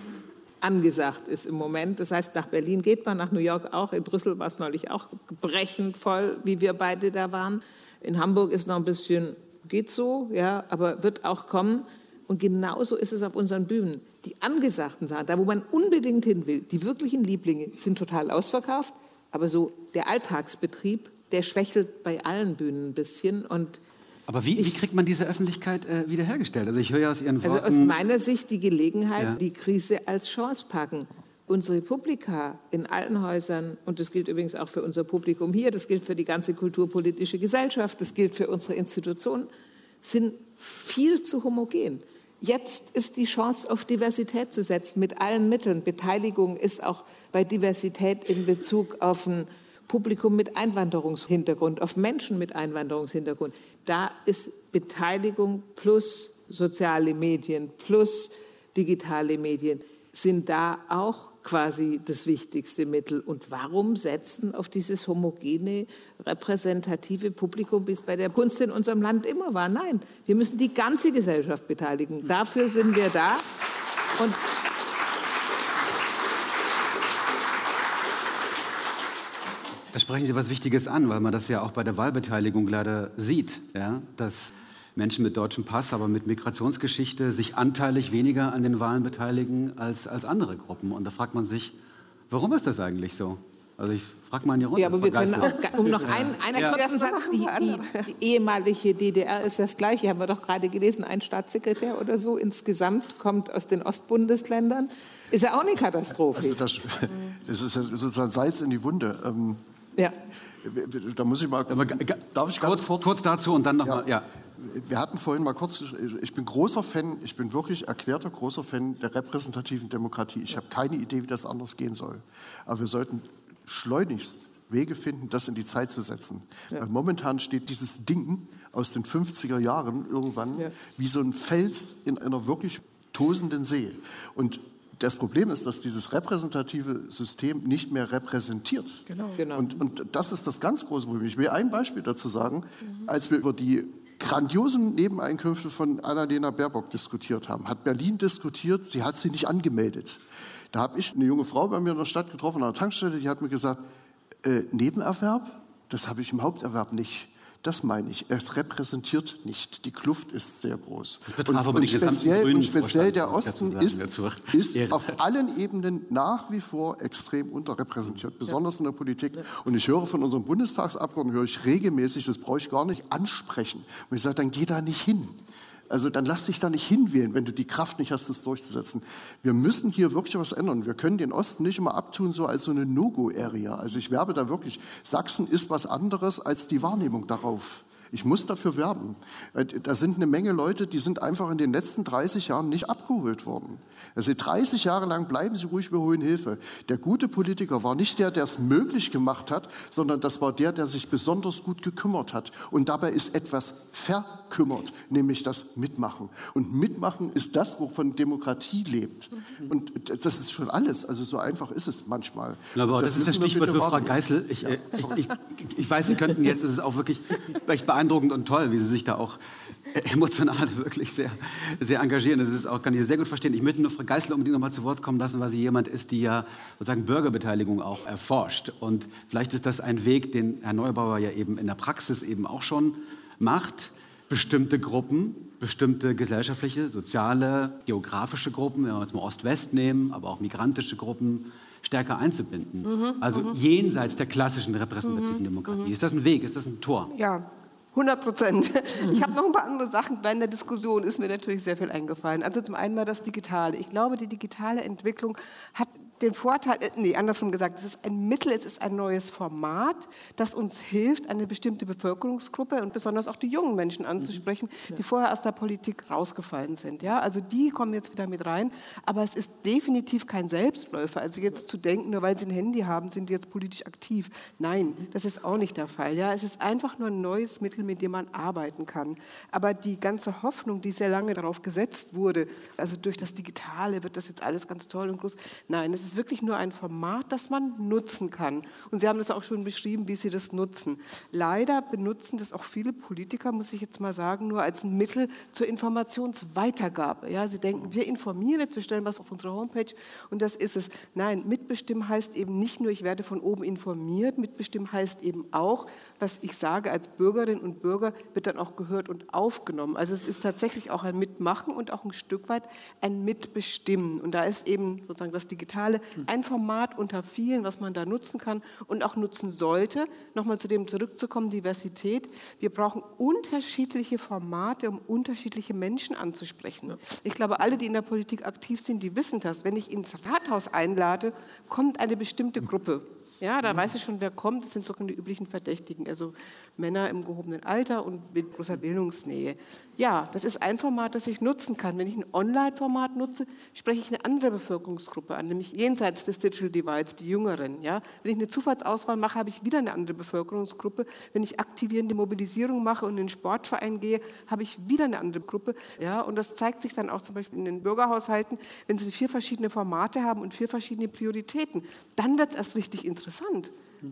angesagt ist im Moment. Das heißt, nach Berlin geht man, nach New York auch. In Brüssel war es neulich auch brechend voll, wie wir beide da waren. In Hamburg ist noch ein bisschen, geht so, ja, aber wird auch kommen. Und genauso ist es auf unseren Bühnen die angesagten Sachen, da wo man unbedingt hin will, die wirklichen Lieblinge sind total ausverkauft, aber so der Alltagsbetrieb, der schwächelt bei allen Bühnen ein bisschen und aber wie, ich, wie, kriegt man diese Öffentlichkeit äh, wiederhergestellt? Also ich höre ja aus Ihren Worten... Also aus meiner Sicht die Gelegenheit, ja. die Krise als Chance packen. unsere Publika in allen Häusern, und das gilt übrigens auch für unser Publikum hier, das gilt für die ganze kulturpolitische Gesellschaft, das gilt für unsere Institutionen, sind viel zu homogen. Jetzt ist die Chance, auf Diversität zu setzen, mit allen Mitteln. Beteiligung ist auch bei Diversität in Bezug auf ein Publikum mit Einwanderungshintergrund, auf Menschen mit Einwanderungshintergrund. Da ist Beteiligung plus soziale Medien plus digitale Medien sind da auch quasi das wichtigste Mittel. Und warum setzen auf dieses homogene, repräsentative Publikum, wie es bei der Kunst in unserem Land immer war? Nein, wir müssen die ganze Gesellschaft beteiligen. Dafür sind wir da. Und Da sprechen Sie was Wichtiges an, weil man das ja auch bei der Wahlbeteiligung leider sieht, ja, dass Menschen mit deutschem Pass, aber mit Migrationsgeschichte sich anteilig weniger an den Wahlen beteiligen als, als andere Gruppen. Und da fragt man sich, warum ist das eigentlich so? Also ich frage mal in die Runde. Ja, aber wir können auch, um noch einen, einen ja. kurzen Satz, die, die, die, ehemalige DDR ist das Gleiche, haben wir doch gerade gelesen, ein Staatssekretär oder so insgesamt kommt aus den Ostbundesländern. Ist ja auch eine Katastrophe. Also das, das ist ja sozusagen Salz in die Wunde. Ähm, ja. Da muss ich mal. darf ich kurz, kurz, kurz dazu und dann nochmal. Ja. ja wir hatten vorhin mal kurz, ich bin großer Fan, ich bin wirklich erklärter großer Fan der repräsentativen Demokratie. Ich habe keine Idee, wie das anders gehen soll. Aber wir sollten schleunigst Wege finden, das in die Zeit zu setzen. Ja. Weil momentan steht dieses Ding aus den 50er Jahren irgendwann ja. wie so ein Fels in einer wirklich tosenden See. Und das Problem ist, dass dieses repräsentative System nicht mehr repräsentiert. Genau. genau. Und, und das ist das ganz große Problem. Ich will ein Beispiel dazu sagen. Mhm. Als wir über die grandiosen Nebeneinkünfte von Annalena Baerbock diskutiert haben, hat Berlin diskutiert, sie hat sie nicht angemeldet. Da habe ich eine junge Frau bei mir in der Stadt getroffen, an der Tankstelle, die hat mir gesagt, äh, Nebenerwerb, das habe ich im Haupterwerb nicht. Das meine ich. Es repräsentiert nicht. Die Kluft ist sehr groß. Das und, aber und speziell, und speziell der Osten ist, ist auf allen Ebenen nach wie vor extrem unterrepräsentiert, besonders in der Politik. Und ich höre von unseren Bundestagsabgeordneten, höre ich regelmäßig, das brauche ich gar nicht ansprechen. Und ich sage, dann geh da nicht hin. Also dann lass dich da nicht hinwählen, wenn du die Kraft nicht hast, das durchzusetzen. Wir müssen hier wirklich was ändern. Wir können den Osten nicht immer abtun, so als so eine No-Go-Area. Also ich werbe da wirklich. Sachsen ist was anderes als die Wahrnehmung darauf. Ich muss dafür werben. Äh, da sind eine Menge Leute, die sind einfach in den letzten 30 Jahren nicht abgeholt worden. Also 30 Jahre lang bleiben Sie ruhig, wir holen Hilfe. Der gute Politiker war nicht der, der es möglich gemacht hat, sondern das war der, der sich besonders gut gekümmert hat. Und dabei ist etwas verkümmert, nämlich das Mitmachen. Und Mitmachen ist das, wovon Demokratie lebt. Und das ist schon alles. Also so einfach ist es manchmal. aber das, das ist das Stichwort für Frau Geißel. Ich, ja, äh, ich, ich, ich, weiß, Sie könnten jetzt, es ist auch wirklich echt beeindruckend und toll, wie Sie sich da auch emotional wirklich sehr, sehr engagieren. Das ist auch, kann ich sehr gut verstehen. Ich möchte nur Frau Geißel unbedingt noch mal zu Wort kommen lassen, weil sie jemand ist, die ja sozusagen Bürgerbeteiligung auch erforscht. Und vielleicht ist das ein Weg, den Herr Neubauer ja eben in der Praxis eben auch schon macht, bestimmte Gruppen, bestimmte gesellschaftliche, soziale, geografische Gruppen, wenn wir jetzt mal Ost-West nehmen, aber auch migrantische Gruppen, stärker einzubinden. Mhm, also mhm. jenseits der klassischen repräsentativen mhm, Demokratie. Mhm. Ist das ein Weg? Ist das ein Tor? Ja, 100 Prozent. Ich habe noch ein paar andere Sachen. Bei der Diskussion ist mir natürlich sehr viel eingefallen. Also zum einen mal das Digitale. Ich glaube, die digitale Entwicklung hat den Vorteil, äh, nee, andersrum gesagt, es ist ein Mittel, es ist ein neues Format, das uns hilft, eine bestimmte Bevölkerungsgruppe und besonders auch die jungen Menschen anzusprechen, die vorher aus der Politik rausgefallen sind. Ja, also die kommen jetzt wieder mit rein, aber es ist definitiv kein Selbstläufer. Also jetzt zu denken, nur weil sie ein Handy haben, sind die jetzt politisch aktiv. Nein, das ist auch nicht der Fall. Ja, es ist einfach nur ein neues Mittel, mit dem man arbeiten kann. Aber die ganze Hoffnung, die sehr lange darauf gesetzt wurde, also durch das Digitale wird das jetzt alles ganz toll und groß. Nein, es ist wirklich nur ein Format, das man nutzen kann. Und Sie haben das auch schon beschrieben, wie Sie das nutzen. Leider benutzen das auch viele Politiker, muss ich jetzt mal sagen, nur als Mittel zur Informationsweitergabe. Ja, Sie denken, wir informieren jetzt, wir stellen was auf unsere Homepage und das ist es. Nein, mitbestimmen heißt eben nicht nur, ich werde von oben informiert, mitbestimmen heißt eben auch, was ich sage als Bürgerin und Bürger, wird dann auch gehört und aufgenommen. Also es ist tatsächlich auch ein Mitmachen und auch ein Stück weit ein Mitbestimmen. Und da ist eben sozusagen das Digitale alle ein Format unter vielen, was man da nutzen kann und auch nutzen sollte. Nochmal zu dem zurückzukommen, Diversität. Wir brauchen unterschiedliche Formate, um unterschiedliche Menschen anzusprechen. Ich glaube, alle, die in der Politik aktiv sind, die wissen das. Wenn ich ins Rathaus einlade, kommt eine bestimmte Gruppe. Ja, da weiß ich schon, wer kommt. Das sind sogar die üblichen Verdächtigen, also Männer im gehobenen Alter und mit großer Bildungsnähe. Ja, das ist ein Format, das ich nutzen kann. Wenn ich ein Online-Format nutze, spreche ich eine andere Bevölkerungsgruppe an, nämlich jenseits des Digital Divides, die Jüngeren. Ja? Wenn ich eine Zufallsauswahl mache, habe ich wieder eine andere Bevölkerungsgruppe. Wenn ich aktivierende Mobilisierung mache und in den Sportverein gehe, habe ich wieder eine andere Gruppe. Ja? Und das zeigt sich dann auch zum Beispiel in den Bürgerhaushalten, wenn sie vier verschiedene Formate haben und vier verschiedene Prioritäten. Dann wird es erst richtig interessant.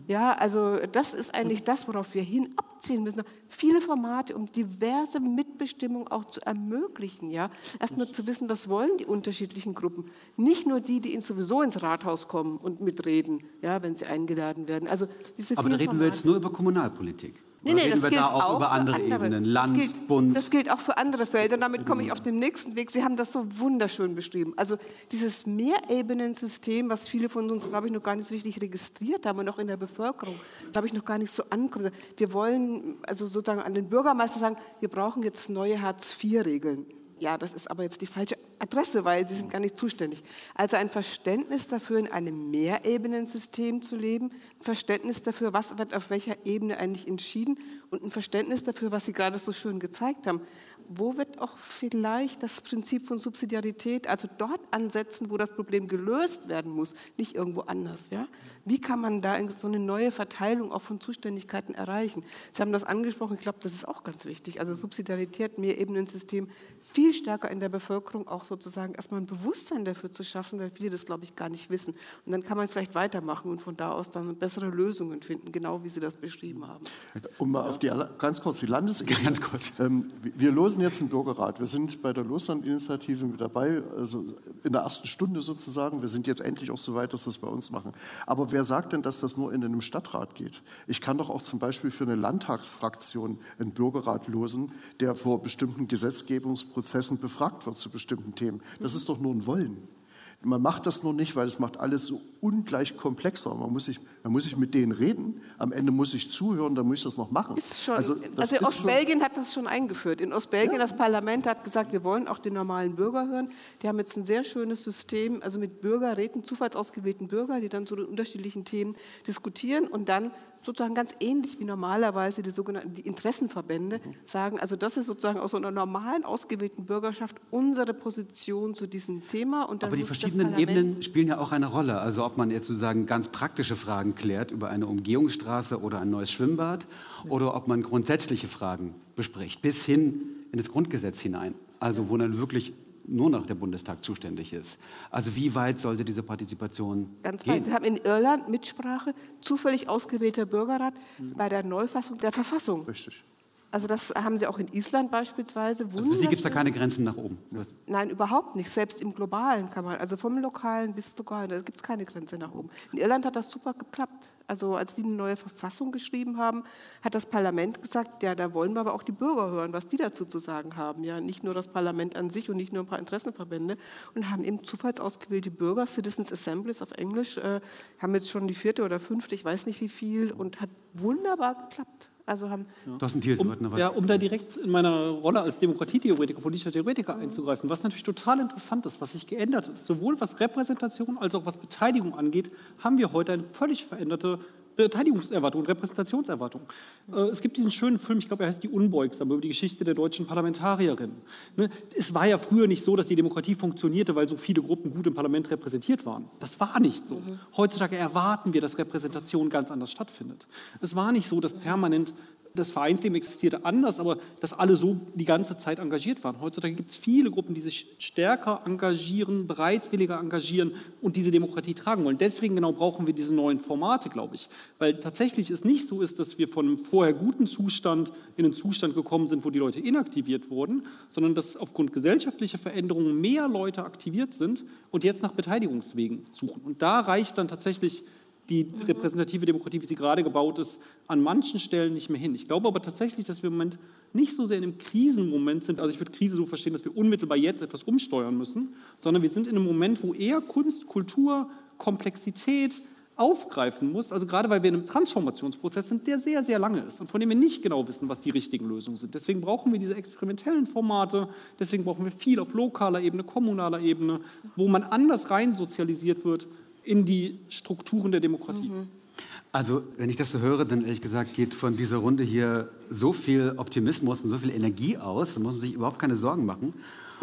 Ja, also das ist eigentlich das, worauf wir hin abziehen müssen. Viele Formate, um diverse Mitbestimmung auch zu ermöglichen. Ja, erstmal zu wissen, was wollen die unterschiedlichen Gruppen. Nicht nur die, die sowieso ins Rathaus kommen und mitreden, ja, wenn sie eingeladen werden. Also diese Aber da reden wir jetzt nur über Kommunalpolitik. Nee, nee, reden wir da auch, auch über andere, andere, Ebenen, Land, das gilt, Bund? Das gilt auch für andere Felder. Damit komme ich auf den nächsten Weg. Sie haben das so wunderschön beschrieben. Also dieses Mehrebenensystem, was viele von uns, glaube ich, noch gar nicht so richtig registriert haben und auch in der Bevölkerung, glaube ich, noch gar nicht so ankommt. Wir wollen also sozusagen an den Bürgermeister sagen, wir brauchen jetzt neue Hartz-IV-Regeln. Ja, das ist aber jetzt die falsche Adresse, weil sie sind gar nicht zuständig. Also ein Verständnis dafür, in einem Mehrebenensystem zu leben, ein Verständnis dafür, was wird auf welcher Ebene eigentlich entschieden und ein Verständnis dafür, was Sie gerade so schön gezeigt haben wo wird auch vielleicht das Prinzip von Subsidiarität, also dort ansetzen, wo das Problem gelöst werden muss, nicht irgendwo anders. Ja? Wie kann man da so eine neue Verteilung auch von Zuständigkeiten erreichen? Sie haben das angesprochen, ich glaube, das ist auch ganz wichtig. Also Subsidiarität, Mehrebenensystem, viel stärker in der Bevölkerung auch sozusagen erstmal ein Bewusstsein dafür zu schaffen, weil viele das, glaube ich, gar nicht wissen. Und dann kann man vielleicht weitermachen und von da aus dann bessere Lösungen finden, genau wie Sie das beschrieben haben. Um mal auf die ganz kurz die Landesebene. Ganz kurz. Ähm, wir losen jetzt einen Bürgerrat. Wir sind bei der Loslandinitiative mit dabei, also in der ersten Stunde sozusagen. Wir sind jetzt endlich auch so weit, dass wir es bei uns machen. Aber wer sagt denn, dass das nur in einem Stadtrat geht? Ich kann doch auch zum Beispiel für eine Landtagsfraktion einen Bürgerrat losen, der vor bestimmten Gesetzgebungsprozessen Prozessen befragt wird zu bestimmten Themen. Das ist doch nur ein Wollen. Man macht das nur nicht, weil es macht alles so ungleich komplexer. Man muss sich, man muss sich mit denen reden. Am Ende muss ich zuhören, dann muss ich das noch machen. Ist schon, also, also Ostbelgien hat das schon eingeführt. In Ostbelgien, ja. das Parlament hat gesagt, wir wollen auch den normalen Bürger hören. Die haben jetzt ein sehr schönes System, also mit Bürgerräten, zufallsausgewählten Bürger, die dann zu den unterschiedlichen Themen diskutieren und dann sozusagen ganz ähnlich wie normalerweise die sogenannten die Interessenverbände mhm. sagen, also das ist sozusagen aus so einer normalen ausgewählten Bürgerschaft unsere Position zu diesem Thema. Und dann Aber die verschiedenen Ebenen spielen ja auch eine Rolle. Also ob man jetzt sozusagen ganz praktische Fragen klärt über eine Umgehungsstraße oder ein neues Schwimmbad oder ob man grundsätzliche Fragen bespricht, bis hin in das Grundgesetz hinein. Also wo dann wirklich nur noch der Bundestag zuständig ist. Also wie weit sollte diese Partizipation Ganz gehen? weit. Sie haben in Irland Mitsprache, zufällig ausgewählter Bürgerrat bei der Neufassung der Verfassung. Richtig. Also das haben sie auch in Island beispielsweise. Also für Sie gibt es da keine Grenzen nach oben? Nein, überhaupt nicht. Selbst im Globalen kann man, also vom Lokalen bis Lokalen, da gibt es keine Grenze nach oben. In Irland hat das super geklappt. Also als die eine neue Verfassung geschrieben haben, hat das Parlament gesagt, ja, da wollen wir aber auch die Bürger hören, was die dazu zu sagen haben. Ja, nicht nur das Parlament an sich und nicht nur ein paar Interessenverbände. Und haben eben zufallsausgewählte Bürger, Citizens Assemblies auf Englisch, äh, haben jetzt schon die vierte oder fünfte, ich weiß nicht wie viel, und hat wunderbar geklappt. Also haben, ja. Thiel, um, noch was. Ja, um da direkt in meiner Rolle als Demokratietheoretiker, politischer Theoretiker einzugreifen, was natürlich total interessant ist, was sich geändert ist, sowohl was Repräsentation als auch was Beteiligung angeht, haben wir heute eine völlig veränderte Beteiligungserwartung und Repräsentationserwartung. Äh, es gibt diesen schönen Film, ich glaube, er heißt Die Unbeugsam, über die Geschichte der deutschen Parlamentarierin. Ne, es war ja früher nicht so, dass die Demokratie funktionierte, weil so viele Gruppen gut im Parlament repräsentiert waren. Das war nicht so. Mhm. Heutzutage erwarten wir, dass Repräsentation ganz anders stattfindet. Es war nicht so, dass permanent das Vereinsleben existierte anders, aber dass alle so die ganze Zeit engagiert waren. Heutzutage gibt es viele Gruppen, die sich stärker engagieren, bereitwilliger engagieren und diese Demokratie tragen wollen. Deswegen genau brauchen wir diese neuen Formate, glaube ich. Weil tatsächlich es nicht so ist, dass wir von einem vorher guten Zustand in einen Zustand gekommen sind, wo die Leute inaktiviert wurden, sondern dass aufgrund gesellschaftlicher Veränderungen mehr Leute aktiviert sind und jetzt nach Beteiligungswegen suchen. Und da reicht dann tatsächlich die repräsentative Demokratie, wie sie gerade gebaut ist, an manchen Stellen nicht mehr hin. Ich glaube aber tatsächlich, dass wir im Moment nicht so sehr in einem Krisenmoment sind. Also ich würde Krise so verstehen, dass wir unmittelbar jetzt etwas umsteuern müssen, sondern wir sind in einem Moment, wo eher Kunst, Kultur Komplexität aufgreifen muss, also gerade weil wir in einem Transformationsprozess sind, der sehr, sehr lange ist und von dem wir nicht genau wissen, was die richtigen Lösungen sind. Deswegen brauchen wir diese experimentellen Formate, deswegen brauchen wir viel auf lokaler Ebene, kommunaler Ebene, wo man anders rein sozialisiert wird in die Strukturen der Demokratie. Mhm. Also, wenn ich das so höre, dann ehrlich gesagt geht von dieser Runde hier so viel Optimismus und so viel Energie aus, da muss man sich überhaupt keine Sorgen machen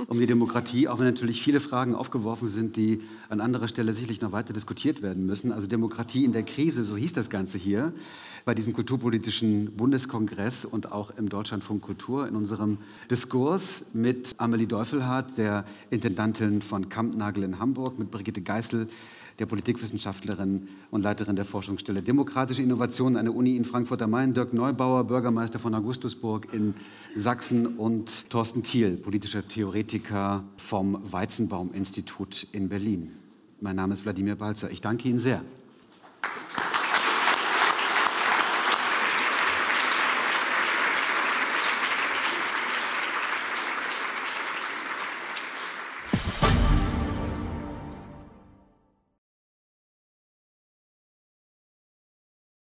um die Demokratie, auch wenn natürlich viele Fragen aufgeworfen sind, die an anderer Stelle sicherlich noch weiter diskutiert werden müssen. Also Demokratie in der Krise, so hieß das Ganze hier bei diesem kulturpolitischen Bundeskongress und auch im Deutschlandfunk Kultur in unserem Diskurs mit Amelie Deufelhardt, der Intendantin von Kampnagel in Hamburg, mit Brigitte Geißel, der Politikwissenschaftlerin und Leiterin der Forschungsstelle Demokratische Innovation an der Uni in Frankfurt am Main, Dirk Neubauer, Bürgermeister von Augustusburg in Sachsen und Thorsten Thiel, politischer Theoretiker vom Weizenbaum-Institut in Berlin. Mein Name ist Wladimir Balzer. Ich danke Ihnen sehr.